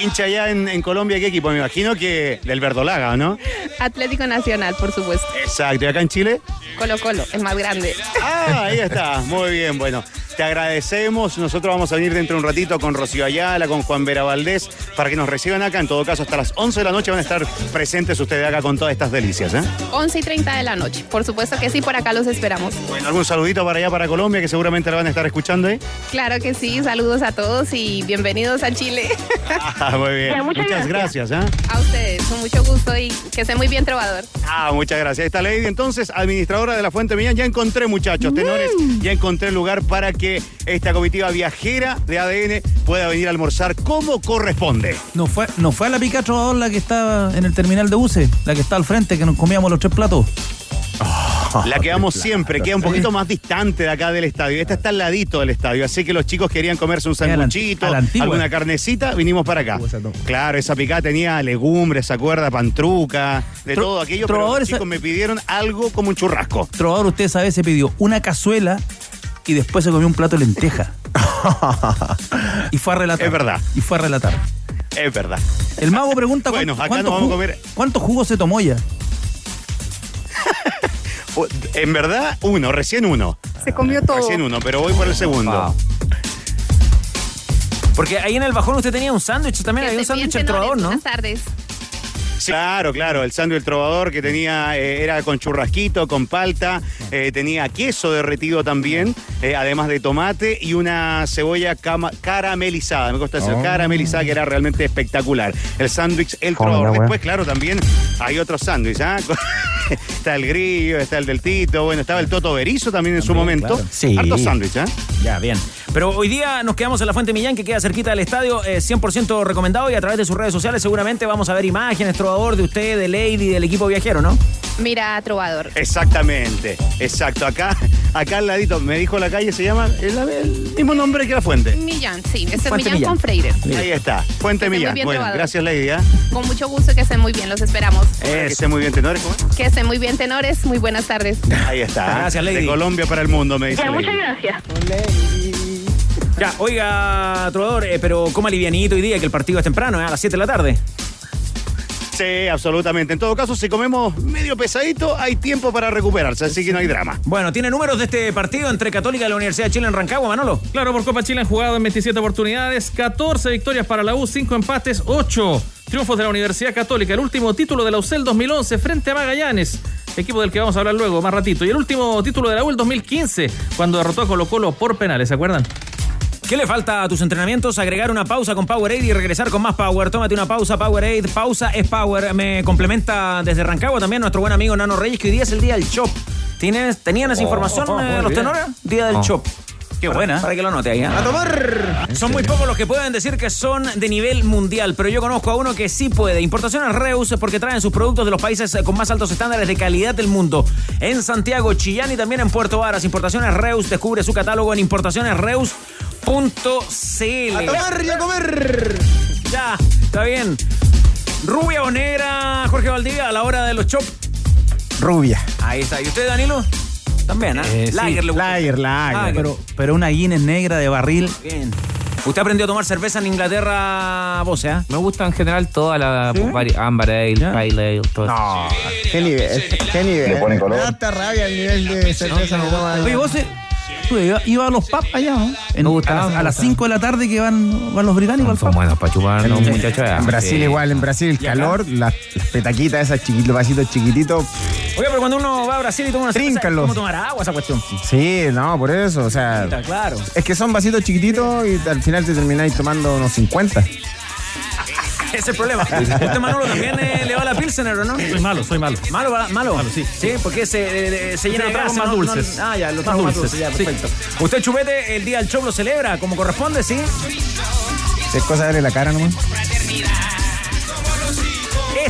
Hincha allá en, en Colombia, ¿qué equipo? Me imagino que del Verdolaga, ¿no? Atlético Nacional, por supuesto. Exacto, ¿y acá en Chile? Colo Colo, es más grande. Ah, ahí está, muy bien, bueno. Te agradecemos. Nosotros vamos a venir dentro de un ratito con Rocío Ayala, con Juan Vera Valdés, para que nos reciban acá. En todo caso, hasta las 11 de la noche van a estar presentes ustedes acá con todas estas delicias. ¿eh? 11 y 30 de la noche. Por supuesto que sí, por acá los esperamos. Bueno, algún saludito para allá, para Colombia, que seguramente la van a estar escuchando ahí. Claro que sí, saludos a todos y bienvenidos a Chile. Ah, muy bien. Muchas, muchas gracias. ¿eh? A ustedes, con mucho gusto y que esté muy bien trovador. Ah, muchas gracias. Ahí está Lady, entonces, administradora de la Fuente Millán. Ya encontré, muchachos, tenores, ya encontré el lugar para que esta comitiva viajera de ADN pueda venir a almorzar como corresponde. No fue, no fue a la pica trovador la que está en el terminal de buses, la que está al frente, que nos comíamos los tres platos. La que vamos siempre, queda un poquito más distante de acá del estadio. Esta está al ladito del estadio, así que los chicos querían comerse un sanguchito, alguna carnecita, vinimos para acá. Claro, esa picada tenía legumbres, ¿se acuerda? Pantruca, de Tro- todo aquello, pero los chicos me pidieron algo como un churrasco. Trovador, usted sabe, se pidió una cazuela y después se comió un plato de lenteja. y fue a relatar. Es verdad. Y fue a relatar. Es verdad. El mago pregunta Bueno, cuánto, acá cuánto nos vamos a comer- cuánto jugo se tomó ya. En verdad, uno, recién uno. Se comió todo. Recién uno, pero voy por el segundo. Porque ahí en el bajón usted tenía un sándwich también, había un sándwich el trovador, ¿no? Buenas tardes. Claro, claro, el sándwich trovador que tenía, eh, era con churrasquito, con palta, eh, tenía queso derretido también, eh, además de tomate y una cebolla cama- caramelizada, me gusta decir Oh. caramelizada, que era realmente espectacular. El sándwich, el trovador. Después, claro, también hay otros sándwiches, ¿ah? está el grillo, está el del Tito, bueno, estaba el Toto Berizo también en su momento. claro. Sí. Hartos sándwiches, ¿ah? Ya, bien. Pero hoy día nos quedamos en la Fuente Millán, que queda cerquita del estadio, eh, 100% recomendado y a través de sus redes sociales seguramente vamos a ver imágenes, trovador de usted, de Lady, del equipo viajero, ¿no? Mira, Trovador. Exactamente, exacto. Acá, acá al ladito, me dijo la calle, se llama el, el mismo nombre que la fuente. Millán, sí. Es Fuente Millán, Millán. con Freire. Ahí está, Fuente Millán. bien Bueno, gracias Lady. ¿ah? Con mucho gusto, que estén muy bien, los esperamos. Que esté muy bien, tenores. ¿cómo? Que estén muy bien, tenores. Muy buenas tardes. Ahí está. Gracias, Lady. De Colombia para el mundo, me dice. Ya, muchas gracias. Ya, oiga, trovador, eh, pero coma livianito hoy día, que el partido es temprano, eh, a las 7 de la tarde. Sí, absolutamente. En todo caso, si comemos medio pesadito, hay tiempo para recuperarse, así que no hay drama. Bueno, ¿tiene números de este partido entre Católica y la Universidad de Chile en Rancagua, Manolo? Claro, por Copa Chile han jugado en 27 oportunidades, 14 victorias para la U, 5 empates, 8 triunfos de la Universidad Católica. El último título de la UCEL 2011 frente a Magallanes, equipo del que vamos a hablar luego, más ratito. Y el último título de la U el 2015, cuando derrotó a Colo Colo por penales, ¿se acuerdan? ¿Qué le falta a tus entrenamientos? Agregar una pausa con Powerade y regresar con más Power. Tómate una pausa, Powerade. Pausa es Power. Me complementa desde Rancagua también nuestro buen amigo Nano Reyes, que hoy día es el día del Chop. ¿Tienes, ¿Tenían esa Oh, información oh, eh, los tenores? Día del Oh. Chop. Qué Para- buena. Para que lo anote ahí. ¿ah? Son muy pocos los que pueden decir que son de nivel mundial, pero yo conozco a uno que sí puede. Importaciones Reus porque traen sus productos de los países eh, con más altos estándares de calidad del mundo. En Santiago, Chillán y también en Puerto Varas. Importaciones Reus. Descubre su catálogo en importacionesreus.cl. A tomar y a comer. Ya, está bien. Rubia o negra, Jorge Valdivia, a la hora de los chop. Rubia. Ahí está. ¿Y usted, Danilo? También, ¿ah? Eh, sí. Lager le gusta. Lager, lager. Lager. Pero, pero una Guinness negra de barril. Bien. ¿Usted aprendió a tomar cerveza en Inglaterra, vos, eh? Me gusta en general toda la vari- Amber Ale, Pale Ale, todo eso. No, qué nivel, qué nivel. Le pone color. Me hasta rabia el nivel de cerveza que toma. Oye, vos tú ibas iba a los pubs allá, ¿no? En- a las, me a las gusta. 5 de la tarde que van, van los británicos al Son pub. buenos para chupar, ¿no, muchachos? En Brasil Sí. igual, en Brasil el calor, las, las petaquitas esas chiquitos, los vasitos chiquititos. Oye, pero cuando uno va a Brasil y toma una cerveza. ¿cómo tomar agua esa cuestión? Sí, no, por eso, o sea. Está claro. Es que son vasitos chiquititos y al final te termináis tomando unos 50. Ese es el problema. Usted, Manolo, también eh, le va a la Pilsener, ¿o no? Soy malo, soy malo. ¿Malo? ¿Malo? Malo, sí. Sí, porque se, eh, se llena Sí, de lo trago grasa, más ¿no? dulces. No- ah, ya, lo Más dulces, dulces, ya, sí. perfecto. ¿Usted, Chupete, el día del show lo celebra como corresponde, sí? Es cosa de verle la cara nomás.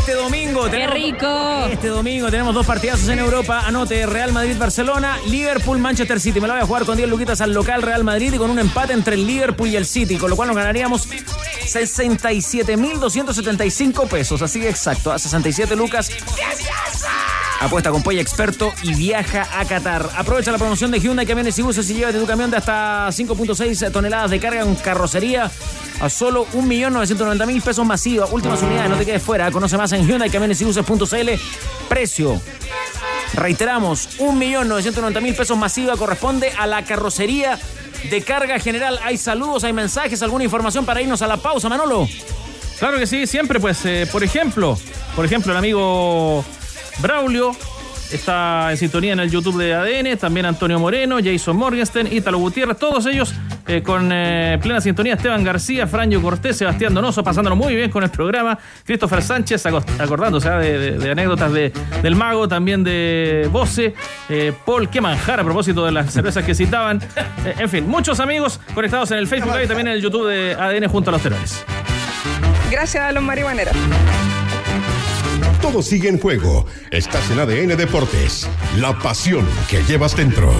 Este domingo tenemos, rico! Este domingo tenemos dos partidazos en Europa. Anote Real Madrid-Barcelona, Liverpool-Manchester City. Me la voy a jugar con 10 luquitas al local Real Madrid y con un empate entre el Liverpool y el City, con lo cual nos ganaríamos 67.275 pesos. Así exacto, a 67 lucas. Apuesta con Polla Experto y viaja a Qatar. Aprovecha la promoción de Hyundai Camiones y Buses y llévate tu camión de hasta 5.6 toneladas de carga con carrocería a solo 1.990.000 pesos masiva. Últimas unidades, no te quedes fuera. Conoce más en Hyundai Camiones y Buses.cl. Precio. Reiteramos, 1.990.000 pesos masiva corresponde a la carrocería de carga general. Hay saludos, hay mensajes, alguna información para irnos a la pausa, Manolo. Claro que sí, siempre, pues, eh, por ejemplo, por ejemplo, el amigo Braulio está en sintonía en el YouTube de ADN, también Antonio Moreno, Jason Morgenstern, Ítalo Gutiérrez, todos ellos eh, con eh, plena sintonía, Esteban García, Franjo Cortés, Sebastián Donoso, pasándolo muy bien con el programa, Christopher Sánchez, aco- acordándose ah, de, de- de anécdotas de- del mago, también de Voce, eh, Paul, qué manjar a propósito de las cervezas que citaban, Eh, en fin, muchos amigos conectados en el Facebook Live y también en el YouTube de ADN junto a los tenores. Gracias a los marihuaneros. Todo sigue en juego. Estás en ADN Deportes. La pasión que llevas dentro.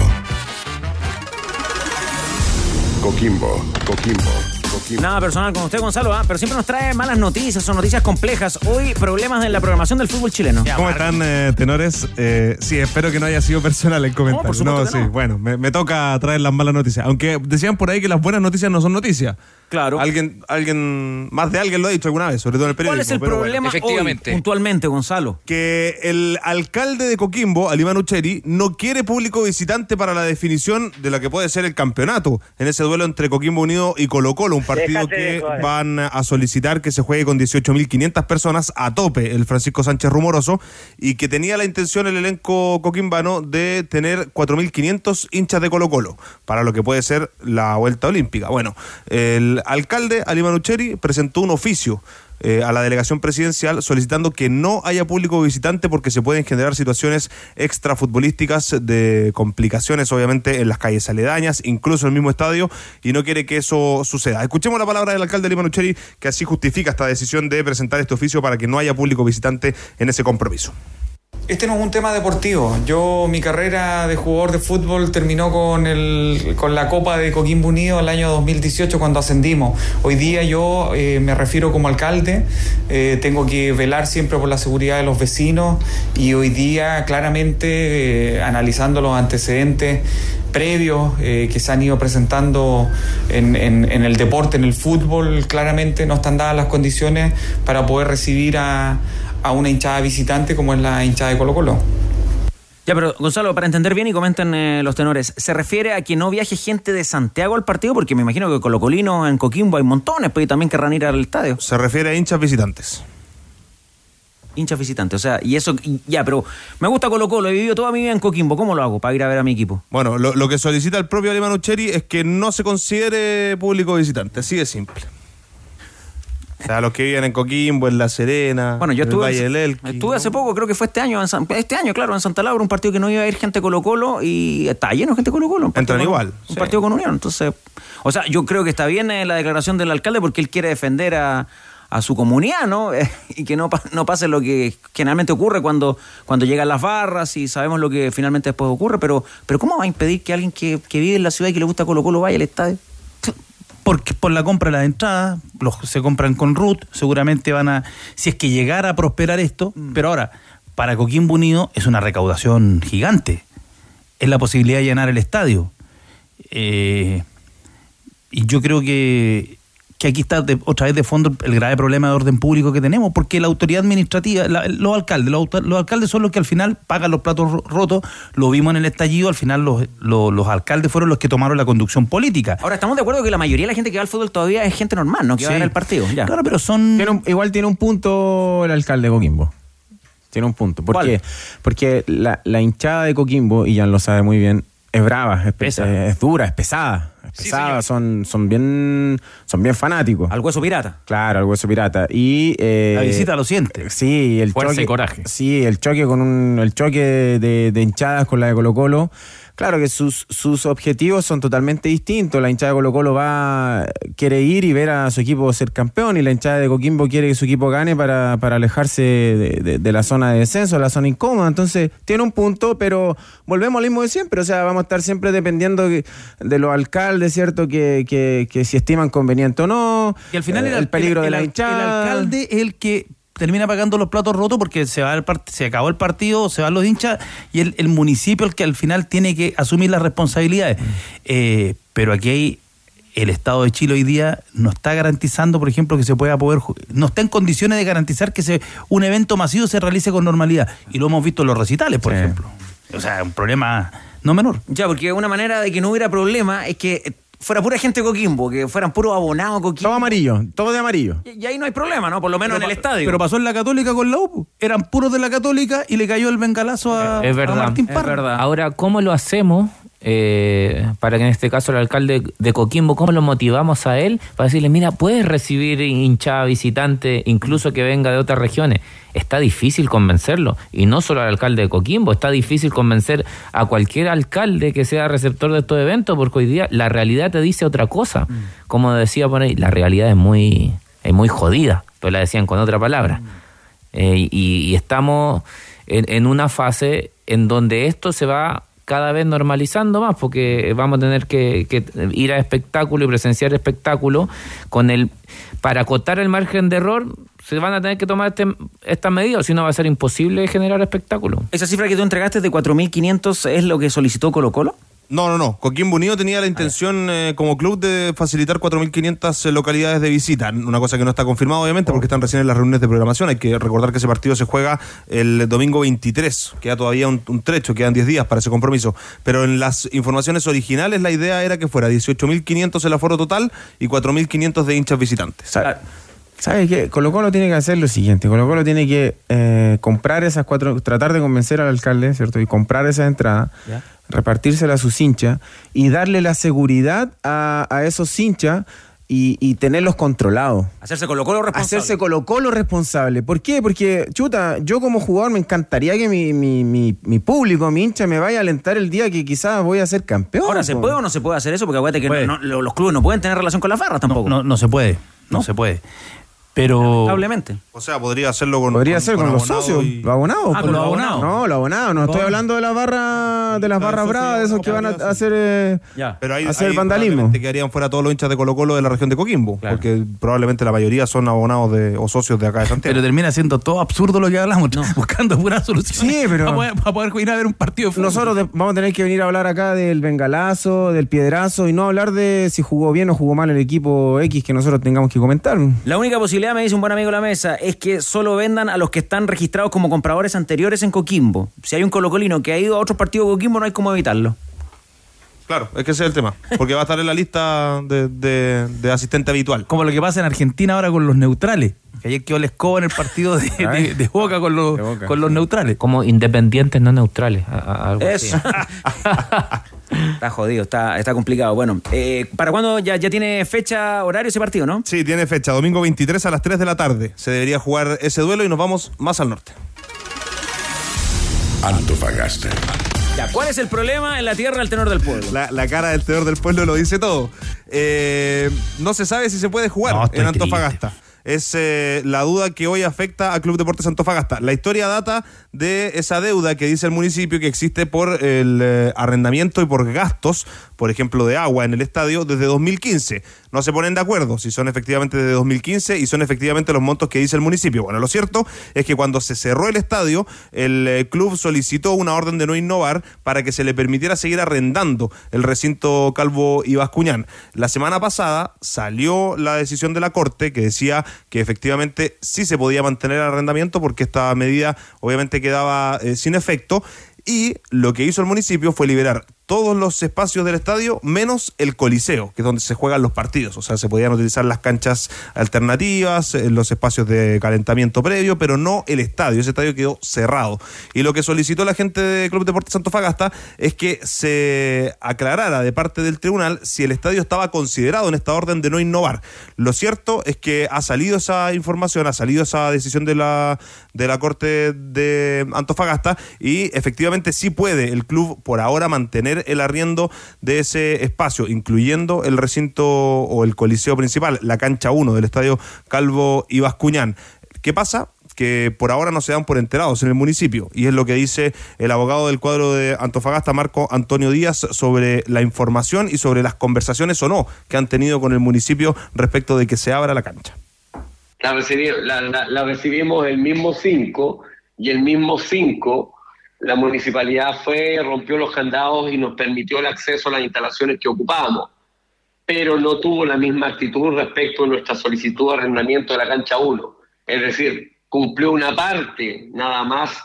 Coquimbo, Coquimbo, Coquimbo. Nada personal con usted, Gonzalo, ¿ah? pero siempre nos trae malas noticias, son noticias complejas. Hoy, problemas en la programación del fútbol chileno. ¿Cómo están, eh, tenores? Eh, sí, espero que no haya sido personal el comentario. por supuesto no, que sí, no. bueno, me, me toca traer las malas noticias. Aunque decían por ahí que las buenas noticias no son noticias. Claro. Alguien, alguien, más de alguien lo ha dicho alguna vez, sobre todo en el periódico. ¿Cuál es el bueno. problema hoy, puntualmente, Gonzalo? Que el alcalde de Coquimbo, Alimán Ucheri, no quiere público visitante para la definición de lo que puede ser el campeonato en ese duelo entre Coquimbo Unido y Colo Colo, un partido Déjate que van a solicitar que se juegue con 18.500 personas a tope, el Francisco Sánchez Rumoroso, y que tenía la intención el elenco coquimbano de tener 4.500 hinchas de Colo Colo para lo que puede ser la vuelta olímpica. Bueno, el alcalde, Alimán Ucheri, presentó un oficio eh, a la delegación presidencial solicitando que no haya público visitante porque se pueden generar situaciones extrafutbolísticas de complicaciones, obviamente, en las calles aledañas, incluso en el mismo estadio, y no quiere que eso suceda. Escuchemos la palabra del alcalde Lima Nucheri, que así justifica esta decisión de presentar este oficio para que no haya público visitante en ese compromiso. Este no es un tema deportivo. Yo, mi carrera de jugador de fútbol terminó con, el, con la Copa de Coquimbo Unido el año 2018 cuando ascendimos. Hoy día yo eh, me refiero como alcalde, eh, tengo que velar siempre por la seguridad de los vecinos y hoy día claramente eh, analizando los antecedentes previos que se han ido presentando en, en- en el deporte, en el fútbol, claramente no están dadas las condiciones para poder recibir a, a una hinchada visitante como es la hinchada de Colo Colo. Ya, pero Gonzalo, para entender bien y comenten eh, los tenores, ¿se refiere a que no viaje gente de Santiago al partido? Porque me imagino que Colocolino en Coquimbo hay montones, pues y también querrán ir al estadio. Se refiere a hinchas visitantes. Hinchas visitantes, o sea, y eso, y- ya, pero me gusta Colo Colo, he vivido toda mi vida en Coquimbo, ¿cómo lo hago para ir a ver a mi equipo? Bueno, lo, lo que solicita el propio Alemán Ucheri es que no se considere público visitante, así de simple. O sea, los que viven en Coquimbo, en La Serena, Bueno, yo en el estuve, Valle del Elqui. estuve hace poco, creo que fue este año, en San- este año, claro, en Santa Laura, un partido que no iba a ir gente Colo Colo y está lleno de gente Colo Colo. un partido Entran con- igual, Un sí. partido con Unión, entonces, o sea, yo creo que está bien eh, la declaración del alcalde porque él quiere defender a, a su comunidad, ¿no? Y que no, no pase lo que generalmente ocurre cuando, cuando llegan las barras y sabemos lo que finalmente después ocurre, pero, pero ¿cómo va a impedir que alguien que, que vive en la ciudad y que le gusta Colo Colo vaya al estadio? Porque por la compra de las entradas, los se compran con RUT, seguramente van a, si es que llegara a prosperar esto, pero ahora, para Coquimbo Unido es una recaudación gigante. Es la posibilidad de llenar el estadio. Eh, y yo creo que, que aquí está de- otra vez de fondo el grave problema de orden público que tenemos, porque la autoridad administrativa, la- los alcaldes, los, alcaldes son los que al final pagan los platos ro- rotos, lo vimos en el estallido, al final los, los, los alcaldes fueron los que tomaron la conducción política. Ahora, estamos de acuerdo que la mayoría de la gente que va al fútbol todavía es gente normal, ¿no? Que va a Sí. ver el partido, ya. Claro, pero son... Tiene un- igual tiene un punto el alcalde de Coquimbo. Tiene un punto. ¿Por ¿Cuál? qué? Porque la, la hinchada de Coquimbo, y Jan lo sabe muy bien, es brava, es, pe- es dura, es pesada. Pesada, son, son bien son bien fanáticos. Al hueso pirata. Claro, al hueso pirata. Y eh, La visita lo siente. Sí, el Fuerza choque. y coraje. Sí, el choque con un, el choque de, de hinchadas con la de Colo Colo. Claro que sus, sus objetivos son totalmente distintos. La hinchada de Colo Colo va, quiere ir y ver a su equipo ser campeón y la hinchada de Coquimbo quiere que su equipo gane para, para alejarse de, de- de la zona de descenso, la zona incómoda. Entonces, tiene un punto, pero volvemos al mismo de siempre. O sea, vamos a estar siempre dependiendo de los alcaldes, ¿cierto? Que, que, que si estiman conveniente o no. Y al final eh, el, el peligro el- de la el- hinchada. El alcalde es el que termina pagando los platos rotos porque se va el part- se acabó el partido, se van los hinchas y el, el municipio el que al final tiene que asumir las responsabilidades. Eh, pero aquí hay el Estado de Chile hoy día no está garantizando, por ejemplo, que se pueda poder, no está en condiciones de garantizar que se, un evento masivo se realice con normalidad. Y lo hemos visto en los recitales, por ejemplo. O sea, un problema no menor. Ya, porque una manera de que no hubiera problema es que fuera pura gente de Coquimbo, que fueran puros abonados Coquimbo. Todo amarillo, todo de amarillo. Y, y ahí no hay problema, ¿no? Por lo menos Pero en el estadio. Pero pasó en la Católica con la UPU. Eran puros de la Católica y le cayó el bengalazo a, Es a Martín es Parra. verdad. Ahora, ¿cómo lo hacemos eh, para que en este caso el alcalde de Coquimbo, cómo lo motivamos a él para decirle, mira, puedes recibir hinchada visitante, incluso que venga de otras regiones? Está difícil convencerlo. Y no solo al alcalde de Coquimbo, está difícil convencer a cualquier alcalde que sea receptor de estos eventos, porque hoy día la realidad te dice otra cosa. Como decía por ahí, la realidad es muy, es muy jodida, pero la decían con otra palabra. Eh, y, y estamos en, en una fase en donde esto se va cada vez normalizando más, porque vamos a tener que, ir a espectáculo y presenciar espectáculo con el para acotar el margen de error se van a tener que tomar este, estas medidas, si no va a ser imposible generar espectáculo. ¿Esa cifra que tú entregaste de 4.500 es lo que solicitó Colo Colo? No, no, no. Coquimbo Unido tenía la intención eh, como club de facilitar 4.500 localidades de visita. Una cosa que no está confirmada, obviamente, porque están recién en las reuniones de programación. Hay que recordar que ese partido se juega el domingo 23. Queda todavía un, un trecho, quedan 10 días para ese compromiso. Pero en las informaciones originales la idea era que fuera 18.500 el aforo total y 4.500 de hinchas visitantes. ¿Sabes qué? Colo Colo tiene que hacer lo siguiente. Colo Colo tiene que eh, comprar esas cuatro, tratar de convencer al alcalde, ¿cierto? Y comprar esas entradas, repartírselas a sus hinchas y darle la seguridad a, a esos hinchas y, y tenerlos controlados. Hacerse Colo Colo responsable. Hacerse Colo Colo responsable. ¿Por qué? Porque, chuta, yo como jugador me encantaría que mi, mi, mi, mi público, mi hincha, me vaya a alentar el día que quizás voy a ser campeón. Ahora, ¿se puede o no se puede hacer eso? Porque acuérdate que Puede. no- no- los clubes no pueden tener relación con las barras tampoco. No, no se puede. No, se puede. Pero. Lamentablemente. O sea, podría hacerlo con Podría con- ser con, con los socios, y- los abonados. Ah, con los abonados. No, los abonados. No estoy hablando de las barras, de las La barras bravas, de esos que van a hacer, eh, Ya. Pero ahí, hacer ahí vandalismo. probablemente quedarían fuera todos los hinchas de Colo Colo de la región de Coquimbo, porque probablemente la mayoría son abonados de, o socios de acá de Santiago. Pero termina siendo todo absurdo lo que hablamos, buscando puras soluciones. Sí, pero- Para poder, para poder ir a ver un partido de fútbol. Nosotros de- vamos a tener que venir a hablar acá del bengalazo, del piedrazo y no hablar de si jugó bien o jugó mal el equipo X que nosotros tengamos que comentar. La única posibilidad, me dice un buen amigo de la mesa, es que solo vendan a los que están registrados como compradores anteriores en Coquimbo. Si hay un colocolino que ha ido a otros partidos de Coquimbo, no hay cómo evitarlo. Claro, es que ese es el tema. Porque va a estar en la lista de, de- de asistente habitual. Como lo que pasa en Argentina ahora con los neutrales. Que ayer quedó la escoba en el partido de, Ay. de- de Boca con los, con los neutrales. Como independientes no neutrales. a- a- algo así. Está jodido, está, está complicado. Bueno, eh, ¿para cuándo ya, ya tiene fecha, horario ese partido, no? Sí, tiene fecha, domingo 23 a las 3 de la tarde. Se debería jugar ese duelo y nos vamos más al norte. Antofagasta. Ya, ¿cuál es el problema en la tierra del tenor del pueblo? La, la cara del tenor del pueblo lo dice todo. Eh, no se sabe si se puede jugar No, en Antofagasta. Es eh, la duda que hoy afecta al Club Deportes Antofagasta. La historia data de esa deuda que dice el municipio que existe por el eh, arrendamiento y por gastos, por ejemplo, de agua en el estadio desde 2015. No se ponen de acuerdo si son efectivamente desde 2015 y son efectivamente los montos que dice el municipio. Bueno, lo cierto es que cuando se cerró el estadio, el eh, club solicitó una orden de no innovar para que se le permitiera seguir arrendando el recinto Calvo y Bascuñán. La semana pasada salió la decisión de la Corte que decía que efectivamente sí se podía mantener el arrendamiento porque esta medida obviamente quedaba eh, sin efecto y lo que hizo el municipio fue liberar todos los espacios del estadio menos el coliseo, que es donde se juegan los partidos. O sea, se podían utilizar las canchas alternativas, eh, los espacios de calentamiento previo, pero no el estadio. Ese estadio quedó cerrado. Y lo que solicitó la gente de Club Deportes Antofagasta es que se aclarara de parte del tribunal si el estadio estaba considerado en esta orden de no innovar. Lo cierto es que ha salido esa información, ha salido esa decisión de la, de la Corte de Antofagasta y efectivamente sí puede el club por ahora mantener el arriendo de ese espacio, incluyendo el recinto o el coliseo principal, la cancha 1 del estadio Calvo y Bascuñán. ¿Qué pasa? que por ahora no se dan por enterados en el municipio. Y es lo que dice el abogado del cuadro de Antofagasta, Marco Antonio Díaz, sobre la información y sobre las conversaciones o no que han tenido con el municipio respecto de que se abra la cancha. La, la recibimos el mismo 5 y el mismo 5 la municipalidad fue, rompió los candados y nos permitió el acceso a las instalaciones que ocupábamos, pero no tuvo la misma actitud respecto a nuestra solicitud de arrendamiento de la cancha 1. Es decir, cumplió una parte nada más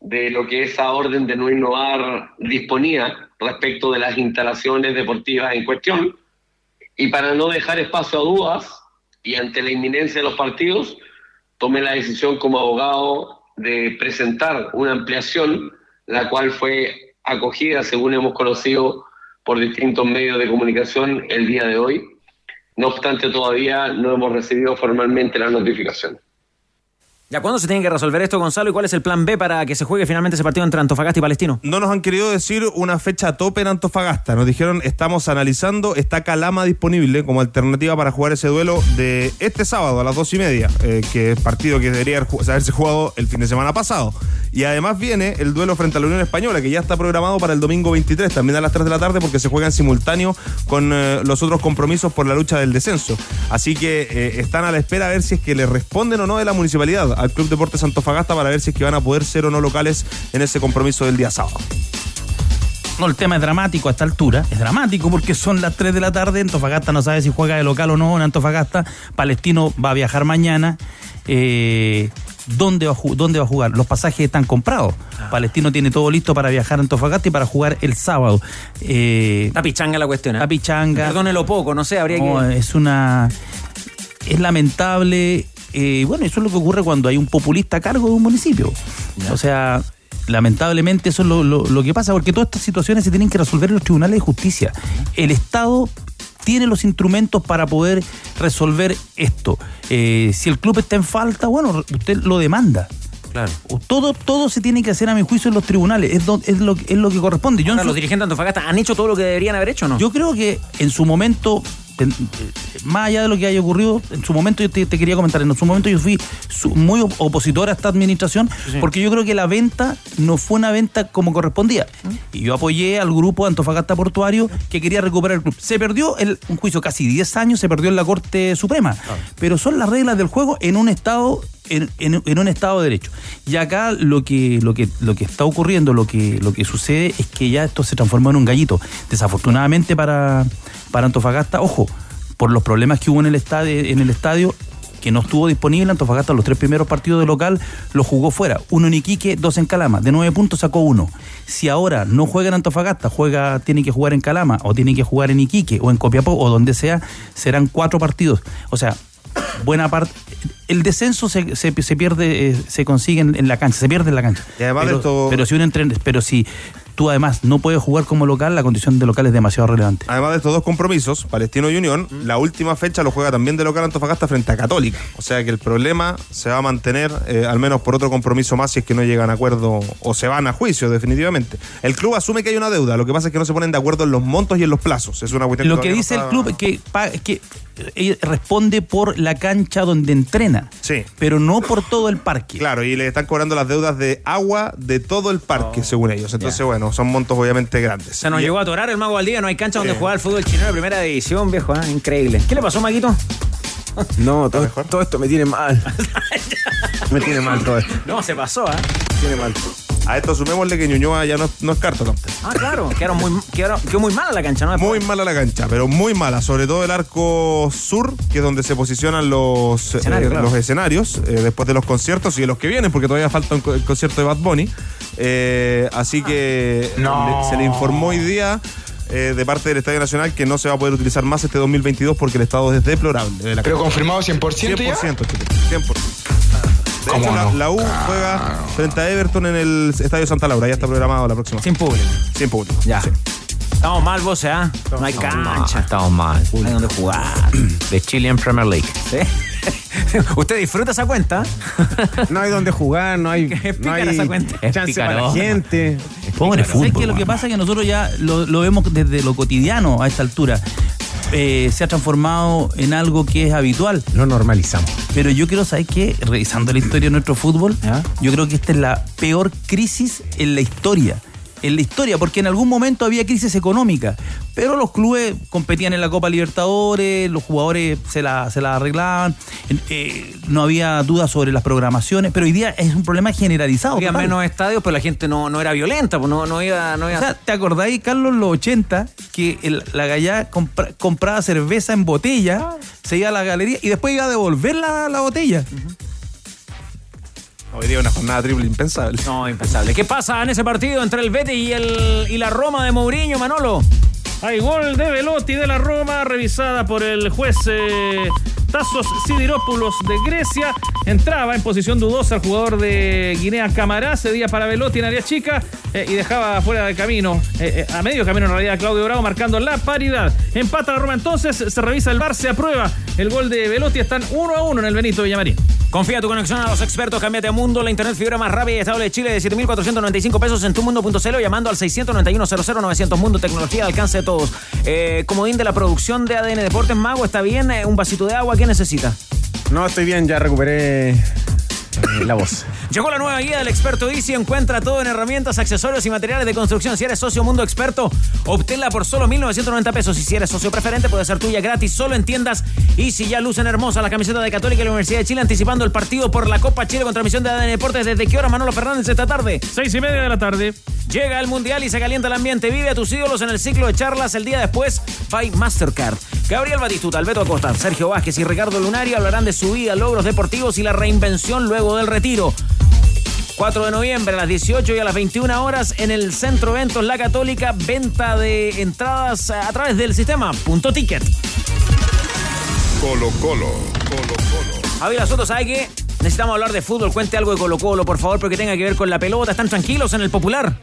de lo que esa orden de no innovar disponía respecto de las instalaciones deportivas en cuestión. Y para no dejar espacio a dudas y ante la inminencia de los partidos, tomé la decisión como abogado de presentar una ampliación, la cual fue acogida, según hemos conocido por distintos medios de comunicación el día de hoy. No obstante, todavía no hemos recibido formalmente la notificación. ¿Ya cuándo se tiene que resolver esto, Gonzalo? ¿Y cuál es el plan B para que se juegue finalmente ese partido entre Antofagasta y Palestino? No nos han querido decir una fecha tope en Antofagasta. Nos dijeron, estamos analizando, está Calama disponible como alternativa para jugar ese duelo de este sábado a las dos y media, eh, que es partido que debería haberse jugado el fin de semana pasado. Y además viene el duelo frente a la Unión Española, que ya está programado para el domingo 23, también a las 3 de la tarde, porque se juega en simultáneo con eh, los otros compromisos por la lucha del descenso. Así que eh, están a la espera a ver si es que le responden o no de la municipalidad al Club Deportes Antofagasta para ver si es que van a poder ser o no locales en ese compromiso del día sábado. No, el tema es dramático a esta altura. Es dramático porque son las 3 de la tarde. Antofagasta no sabe si juega de local o no en Antofagasta. Palestino va a viajar mañana. Eh, ¿dónde, va a ¿Dónde va a jugar? Los pasajes están comprados. Palestino tiene todo listo para viajar a Antofagasta y para jugar el sábado. Eh, Está pichanga la cuestión. ¿eh? Está pichanga. Perdónelo poco, no sé, habría No, que. es una. Es lamentable. Eh, bueno, eso es lo que ocurre cuando hay un populista a cargo de un municipio. O sea, lamentablemente eso es lo, lo- lo que pasa, porque todas estas situaciones se tienen que resolver en los tribunales de justicia. El Estado tiene los instrumentos para poder resolver esto. Eh, si el club está en falta, bueno, usted lo demanda. Claro. Todo, todo se tiene que hacer a mi juicio en los tribunales. Es, do- es, lo, es lo que corresponde. Yo Ahora, su- los dirigentes de Antofagasta han hecho todo lo que deberían haber hecho, ¿o ¿no? yo creo que en su momento, más allá de lo que haya ocurrido, en su momento yo te, te quería comentar, en su momento yo fui su- muy op- opositor a esta administración sí. porque yo creo que la venta no fue una venta como correspondía. Y yo apoyé al grupo Antofagasta Portuario que quería recuperar el club. Se perdió el, un juicio casi 10 años, se perdió en la Corte Suprema. Pero son las reglas del juego en un estado en, en- en un estado de derecho. Y acá lo que, lo que, lo que está ocurriendo, lo que, lo que sucede es que ya esto se transformó en un gallito. Desafortunadamente para, para Antofagasta, ojo, por los problemas que hubo en el estadio, en el estadio que no estuvo disponible, Antofagasta los tres primeros partidos de local los jugó fuera. Uno en Iquique, dos en Calama. De nueve puntos sacó uno. Si ahora no juega en Antofagasta, juega, tiene que jugar en Calama, o tiene que jugar en Iquique, o en Copiapó, o donde sea, serán cuatro partidos. O sea, buena parte. El descenso se, se- se pierde, eh, se consigue en, en la cancha, se pierde en la cancha. Y además de pero, esto- pero si uno entrena, pero si tú además no puedes jugar como local, la condición de local es demasiado relevante. Además de estos dos compromisos, Palestino y Unión, Mm. la última fecha lo juega también de local Antofagasta frente a Católica. O sea que el problema se va a mantener, eh, al menos por otro compromiso más, si es que no llegan a acuerdo o se van a juicio, definitivamente. El club asume que hay una deuda, lo que pasa es que no se ponen de acuerdo en los montos y en los plazos. Es una cuestión Lo que no dice el club es que, que eh, responde por la cancha donde entrena, Sí. pero no por todo el parque. Claro, y le están cobrando las deudas de agua de todo el parque, según ellos. Entonces, bueno, son montos obviamente grandes. Se nos Y- llegó a atorar el mago al día, no hay cancha donde jugar al fútbol chileno de primera división, viejo, ¿eh? increíble. ¿Qué le pasó, Maguito? No, todo, todo esto me tiene mal. me tiene mal todo esto. No, se pasó, ¿eh? Tiene mal. A esto sumémosle que Ñuñoa ya no, no es carta tampoco. Ah, claro, quedaron muy, quedaron, quedó muy mala la cancha, ¿no? Muy mala la cancha, pero muy mala. Sobre todo el arco sur, que es donde se posicionan los eh, claro. los escenarios eh, después de los conciertos y de los que vienen, porque todavía falta un co- el concierto de Bad Bunny. Eh, así que No. le- se le informó hoy día. eh, de parte del Estadio Nacional que no se va a poder utilizar más este 2022 porque el estado es deplorable. de la Pero confirmado 100% ya. 100%, Chico, 100%. De ¿Cómo hecho, la, no? la U juega frente a Everton en el Estadio Santa Laura. Ya está programado la próxima. Sin público. Sin público. Ya. Sí. Estamos mal, vos, ¿eh? No hay cancha. Estamos mal. No hay donde jugar. De Chilean Premier League. ¿Sí? Usted disfruta esa cuenta. No hay donde jugar, no hay, no pícara hay esa cuenta. Es chance para la gente. Pobre fútbol. fútbol, que lo que pasa es que nosotros ya lo, lo vemos desde lo cotidiano a esta altura. Eh, se ha transformado en algo que es habitual. Lo normalizamos. Pero yo quiero saber que, revisando la historia de nuestro fútbol, yo creo que esta es la peor crisis en la historia. En la historia, porque en algún momento había crisis económica, pero los clubes competían en la Copa Libertadores, los jugadores se la, se la arreglaban, eh, no había dudas sobre las programaciones, pero hoy día es un problema generalizado. Había total. menos estadios, pero la gente no, no era violenta, pues no, no iba. No iba O sea, ¿te acordáis, Carlos, en los 80, que el- la gallá compra- compraba cerveza en botella, se iba a la galería y después iba a devolver la, la botella? Hoy día una jornada triple impensable. No, impensable. ¿Qué pasa en ese partido entre el Betis y, el, y la Roma de Mourinho, Manolo? Hay gol de Velotti de la Roma, revisada por el juez eh, Tassos Sidiropoulos de Grecia. Entraba en posición dudosa el jugador de Guinea Camará, cedía para Velotti en área chica eh, y dejaba fuera del camino, eh, eh, a medio camino en realidad, Claudio Bravo marcando la paridad. Empata la Roma entonces, se revisa el bar, se aprueba el gol de Velotti, están uno a uno en el Benito Villamarín. Confía tu conexión a los expertos, cámbiate a Mundo, la internet fibra más rápida y estable de Chile de 7.495 pesos en tumundo.cl llamando al 691 Mundo, tecnología al alcance de todos. Eh, comodín de la producción de ADN Deportes, Mago, ¿está bien? ¿Un vasito de agua? ¿Qué necesita? No, estoy bien, ya recuperé la voz. Llegó la nueva guía del experto Easy. Encuentra todo en herramientas, accesorios y materiales de construcción. Si eres socio Mundo Experto, obténla por solo 1.990 pesos. Y si eres socio preferente, puede ser tuya gratis solo en tiendas. Easy ya lucen hermosas la camiseta de Católica y la Universidad de Chile, anticipando el partido por la Copa Chile con transmisión de ADN Deportes. ¿Desde qué hora, Manolo Fernández, esta tarde? Seis y media de la tarde. Llega el Mundial y se calienta el ambiente. Vive a tus ídolos en el ciclo de charlas el día después by Mastercard. Gabriel Batistuta, Alberto Acosta, Sergio Vázquez y Ricardo Lunari hablarán de su vida, logros deportivos y la reinvención luego del retiro. 4 de noviembre a las 18 y a las 21 horas en el Centro Eventos La Católica, venta de entradas a través del sistema Punto Ticket. Colo Colo. Colo Colo. Javier Soto, ¿sabe qué? Necesitamos hablar de fútbol. Cuente algo de Colo Colo, por favor, porque tenga que ver con la pelota. ¿Están tranquilos en el popular?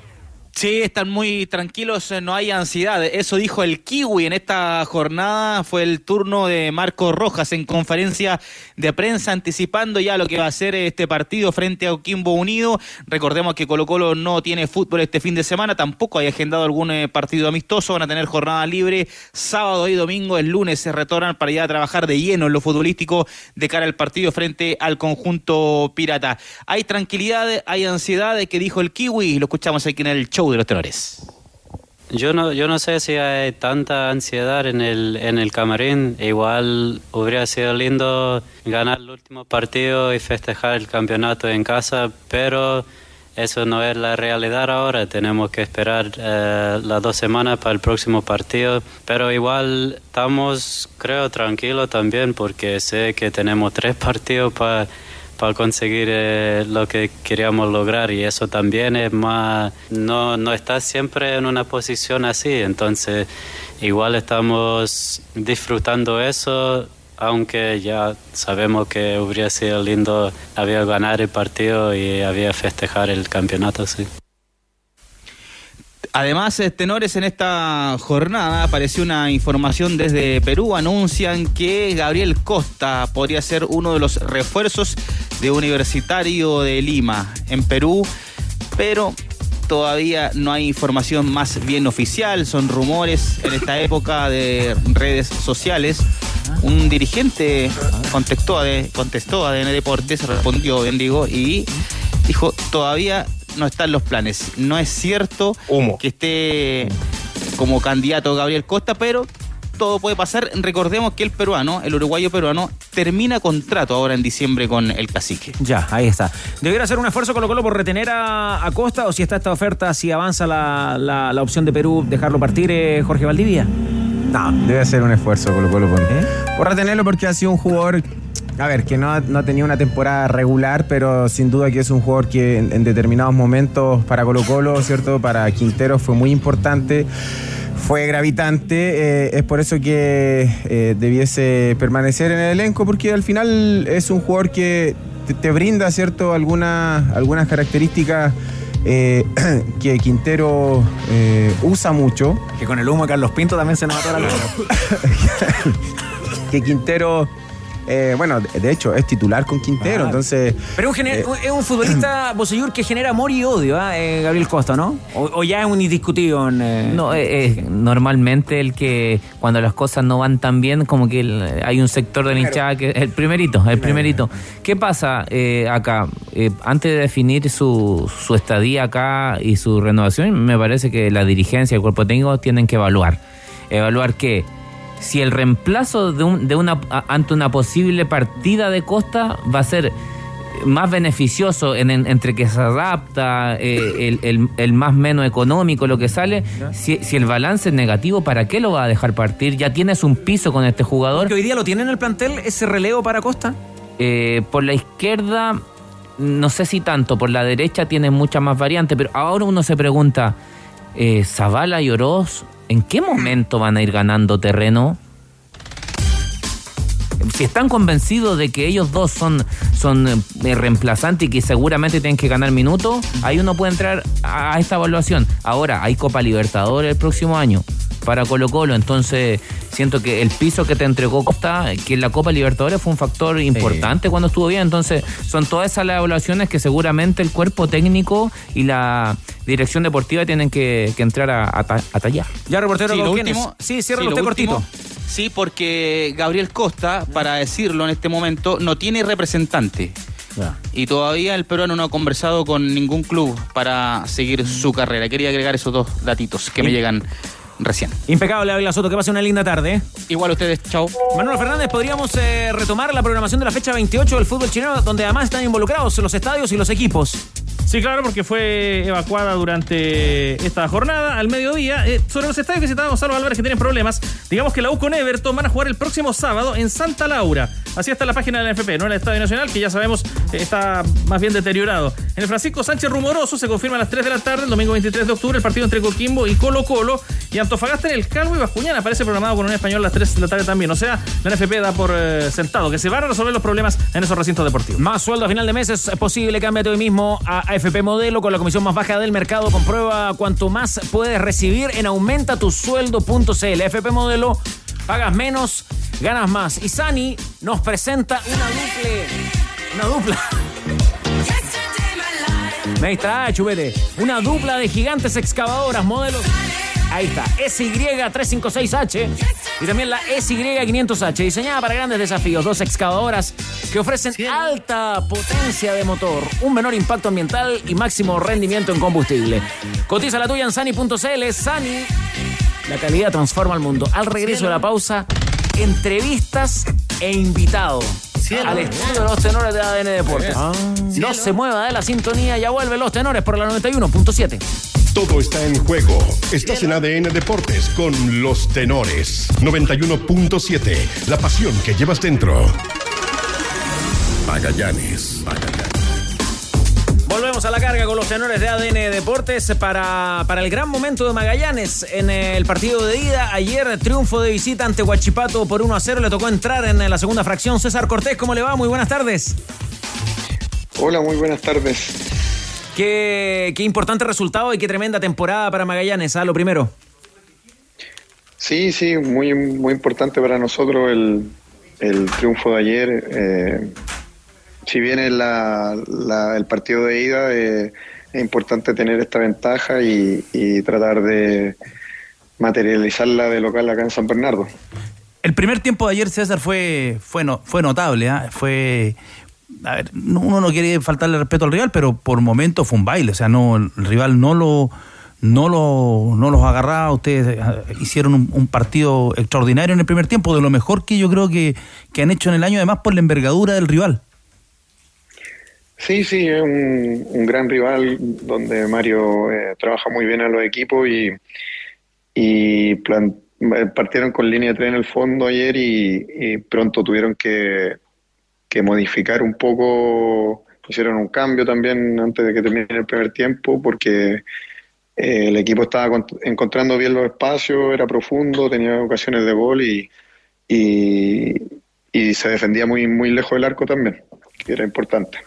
Sí, están muy tranquilos, eh, no hay ansiedad. Eso dijo el Kiwi en esta jornada. Fue el turno de Marco Rojas en conferencia de prensa anticipando ya lo que va a ser este partido frente a Oquimbo Unido. Recordemos que Colo Colo no tiene fútbol este fin de semana, tampoco hay agendado algún eh, partido amistoso. Van a tener jornada libre sábado y domingo. El lunes se retornan para ya trabajar de lleno en lo futbolístico de cara al partido frente al conjunto pirata. Hay tranquilidad, hay ansiedad, que dijo el Kiwi. Lo escuchamos aquí en el show de los tenores. Yo no, yo no sé si hay tanta ansiedad en el, en el camarín. Igual hubiera sido lindo ganar el último partido y festejar el campeonato en casa, pero eso no es la realidad ahora. Tenemos que esperar eh, las dos semanas para el próximo partido. Pero igual estamos, creo, tranquilos también porque sé que tenemos tres partidos para para conseguir eh, lo que queríamos lograr y eso también es más, no, no estás siempre en una posición así, entonces igual estamos disfrutando eso, aunque ya sabemos que hubiera sido lindo había ganar el partido y había festejar el campeonato, sí. Además, eh, tenores en esta jornada apareció una información desde Perú. Anuncian que Gabriel Costa podría ser uno de los refuerzos de Universitario de Lima en Perú, pero todavía no hay información más bien oficial. Son rumores en esta época de redes sociales. Un dirigente contestó a, contestó a DN Deportes, respondió, bien digo, y dijo, todavía no están los planes. No es cierto que esté como candidato Gabriel Costa, pero todo puede pasar. Recordemos que el peruano, el uruguayo peruano, termina contrato ahora en diciembre con el cacique. Ya, ahí está. ¿Debería hacer un esfuerzo Colo Colo por retener a, Costa o si está esta oferta, si avanza la, la, opción de Perú, dejarlo partir, eh, Jorge Valdivia? No, debe hacer un esfuerzo Colo Colo por, ¿Eh? por retenerlo porque ha sido un jugador a ver, que no, no, tenido una temporada regular, pero sin duda que es un jugador que en, determinados momentos para Colo Colo, ¿cierto? Para Quintero fue muy importante, fue gravitante, eh, es por eso que eh, debiese permanecer en el elenco, porque al final es un jugador que te, brinda, ¿cierto? Algunas, algunas características. Eh, que Quintero usa mucho. Que con el humo de Carlos Pinto también se nos mató la que Quintero eh, bueno, de hecho, es titular con Quintero, entonces. Pero eh, es un futbolista, Bosellur, que genera amor y odio, ¿ah? eh, Gabriel Costa, ¿no? O, ya es un indiscutido. No, es normalmente el que cuando las cosas no van tan bien, como que hay un sector de la hinchada que es el primerito, el primerito. ¿Qué pasa acá? antes de definir su, su estadía acá y su renovación, me parece que la dirigencia y el cuerpo técnico tienen que evaluar. ¿Evaluar qué? Si el reemplazo de, un, de una ante una posible partida de Costa va a ser más beneficioso en, entre que se adapta, eh, el, más menos económico, lo que sale, si, el balance es negativo, ¿para qué lo va a dejar partir? Ya tienes un piso con este jugador. ¿Que hoy día lo tiene en el plantel ese relevo para Costa? Eh, por la izquierda, no sé si tanto, por la derecha tiene muchas más variantes, pero ahora uno se pregunta, eh, Zavala y Oroz ¿en qué momento van a ir ganando terreno? Si están convencidos de que ellos dos son, son eh, reemplazantes y que seguramente tienen que ganar minutos, ahí uno puede entrar a esta evaluación. Ahora, hay Copa Libertadores el próximo año para Colo Colo. Entonces, siento que el piso que te entregó Costa, que en la Copa Libertadores fue un factor importante cuando estuvo bien. Entonces, son todas esas las evaluaciones que seguramente el cuerpo técnico y la dirección deportiva tienen que, entrar a, tallar. Ya, reportero, sí, lo último, sí, cierra usted cortito. Sí, porque Gabriel Costa, para decirlo en este momento, no tiene representante. Y todavía el peruano no ha conversado con ningún club para seguir su carrera. Quería agregar esos dos datitos que me llegan recién. Impecable, Ávila Soto. Que pase una linda tarde. ¿eh? Igual ustedes, chao. Manuel Fernández, podríamos eh, retomar la programación de la fecha 28 del fútbol chileno, donde además están involucrados los estadios y los equipos. Sí, claro, porque fue evacuada durante esta jornada al mediodía. Eh, sobre los estadios que citaba Gonzalo Álvarez que tienen problemas, digamos que la U con Everton van a jugar el próximo sábado en Santa Laura. Así está la página de la NFP, no en el Estadio Nacional, que ya sabemos eh, está más bien deteriorado. En el Francisco Sánchez Rumoroso se confirma a las 3 de la tarde, el domingo 23 de octubre, el partido entre Coquimbo y Colo Colo. Y Antofagasta en el Calvo y Bascuñana aparece programado con un español a las 3 de la tarde también. O sea, la NFP da por eh, sentado que se van a resolver los problemas en esos recintos deportivos. Más sueldo a final de mes es posible. Cámbiate hoy mismo a AFP Modelo con la comisión más baja del mercado. Comprueba cuánto más puedes recibir en aumentatusueldo.cl. AFP Modelo, pagas menos, ganas más. Y Sani nos presenta una duple. Una dupla. Me distrae, chubete. Una dupla de gigantes excavadoras, modelos. Ahí está, SY356H y también la SY500H, diseñada para grandes desafíos. Dos excavadoras que ofrecen alta potencia de motor, un menor impacto ambiental y máximo rendimiento en combustible. Cotiza la tuya en sani.cl. Sani, la calidad transforma el mundo. Al regreso de la pausa, entrevistas e invitados. Al estudio de los tenores de ADN Deportes. No se mueva de la sintonía, ya vuelven los tenores por la 91.7. Todo está en juego. Estás en ADN Deportes con los tenores. 91.7. La pasión que llevas dentro. Magallanes. Volvemos a la carga con los tenores de ADN Deportes para, para el gran momento de Magallanes en el partido de ida. Ayer triunfo de visita ante Huachipato por 1 a 0. Le tocó entrar en la segunda fracción. César Cortés, ¿cómo le va? Muy buenas tardes. Hola, muy buenas tardes. Qué, qué importante resultado y qué tremenda temporada para Magallanes, ¿ah? Lo primero. Sí, sí, muy, muy importante para nosotros el, el triunfo de ayer. Eh, si bien es la, la- el partido de ida, eh, es importante tener esta ventaja y, y tratar de materializarla de local acá en San Bernardo. El primer tiempo de ayer, César, fue, fue, no, fue notable. ¿ah? Fue. A ver, no- uno no quiere faltarle respeto al rival, pero por momentos fue un baile. O sea, no, el rival no lo. No, lo, no los agarraba, ustedes eh, hicieron un, partido extraordinario en el primer tiempo, de lo mejor que yo creo que, que han hecho en el año, además por la envergadura del rival. Sí, sí, es un, gran rival donde Mario eh, trabaja muy bien a los equipos y, y eh, partieron con línea de tres en el fondo ayer y pronto tuvieron que, que modificar un poco, hicieron un cambio también antes de que termine el primer tiempo porque eh, el equipo estaba cont- encontrando bien los espacios, era profundo, tenía ocasiones de gol y, y, y se defendía muy, muy lejos del arco también, que era importante.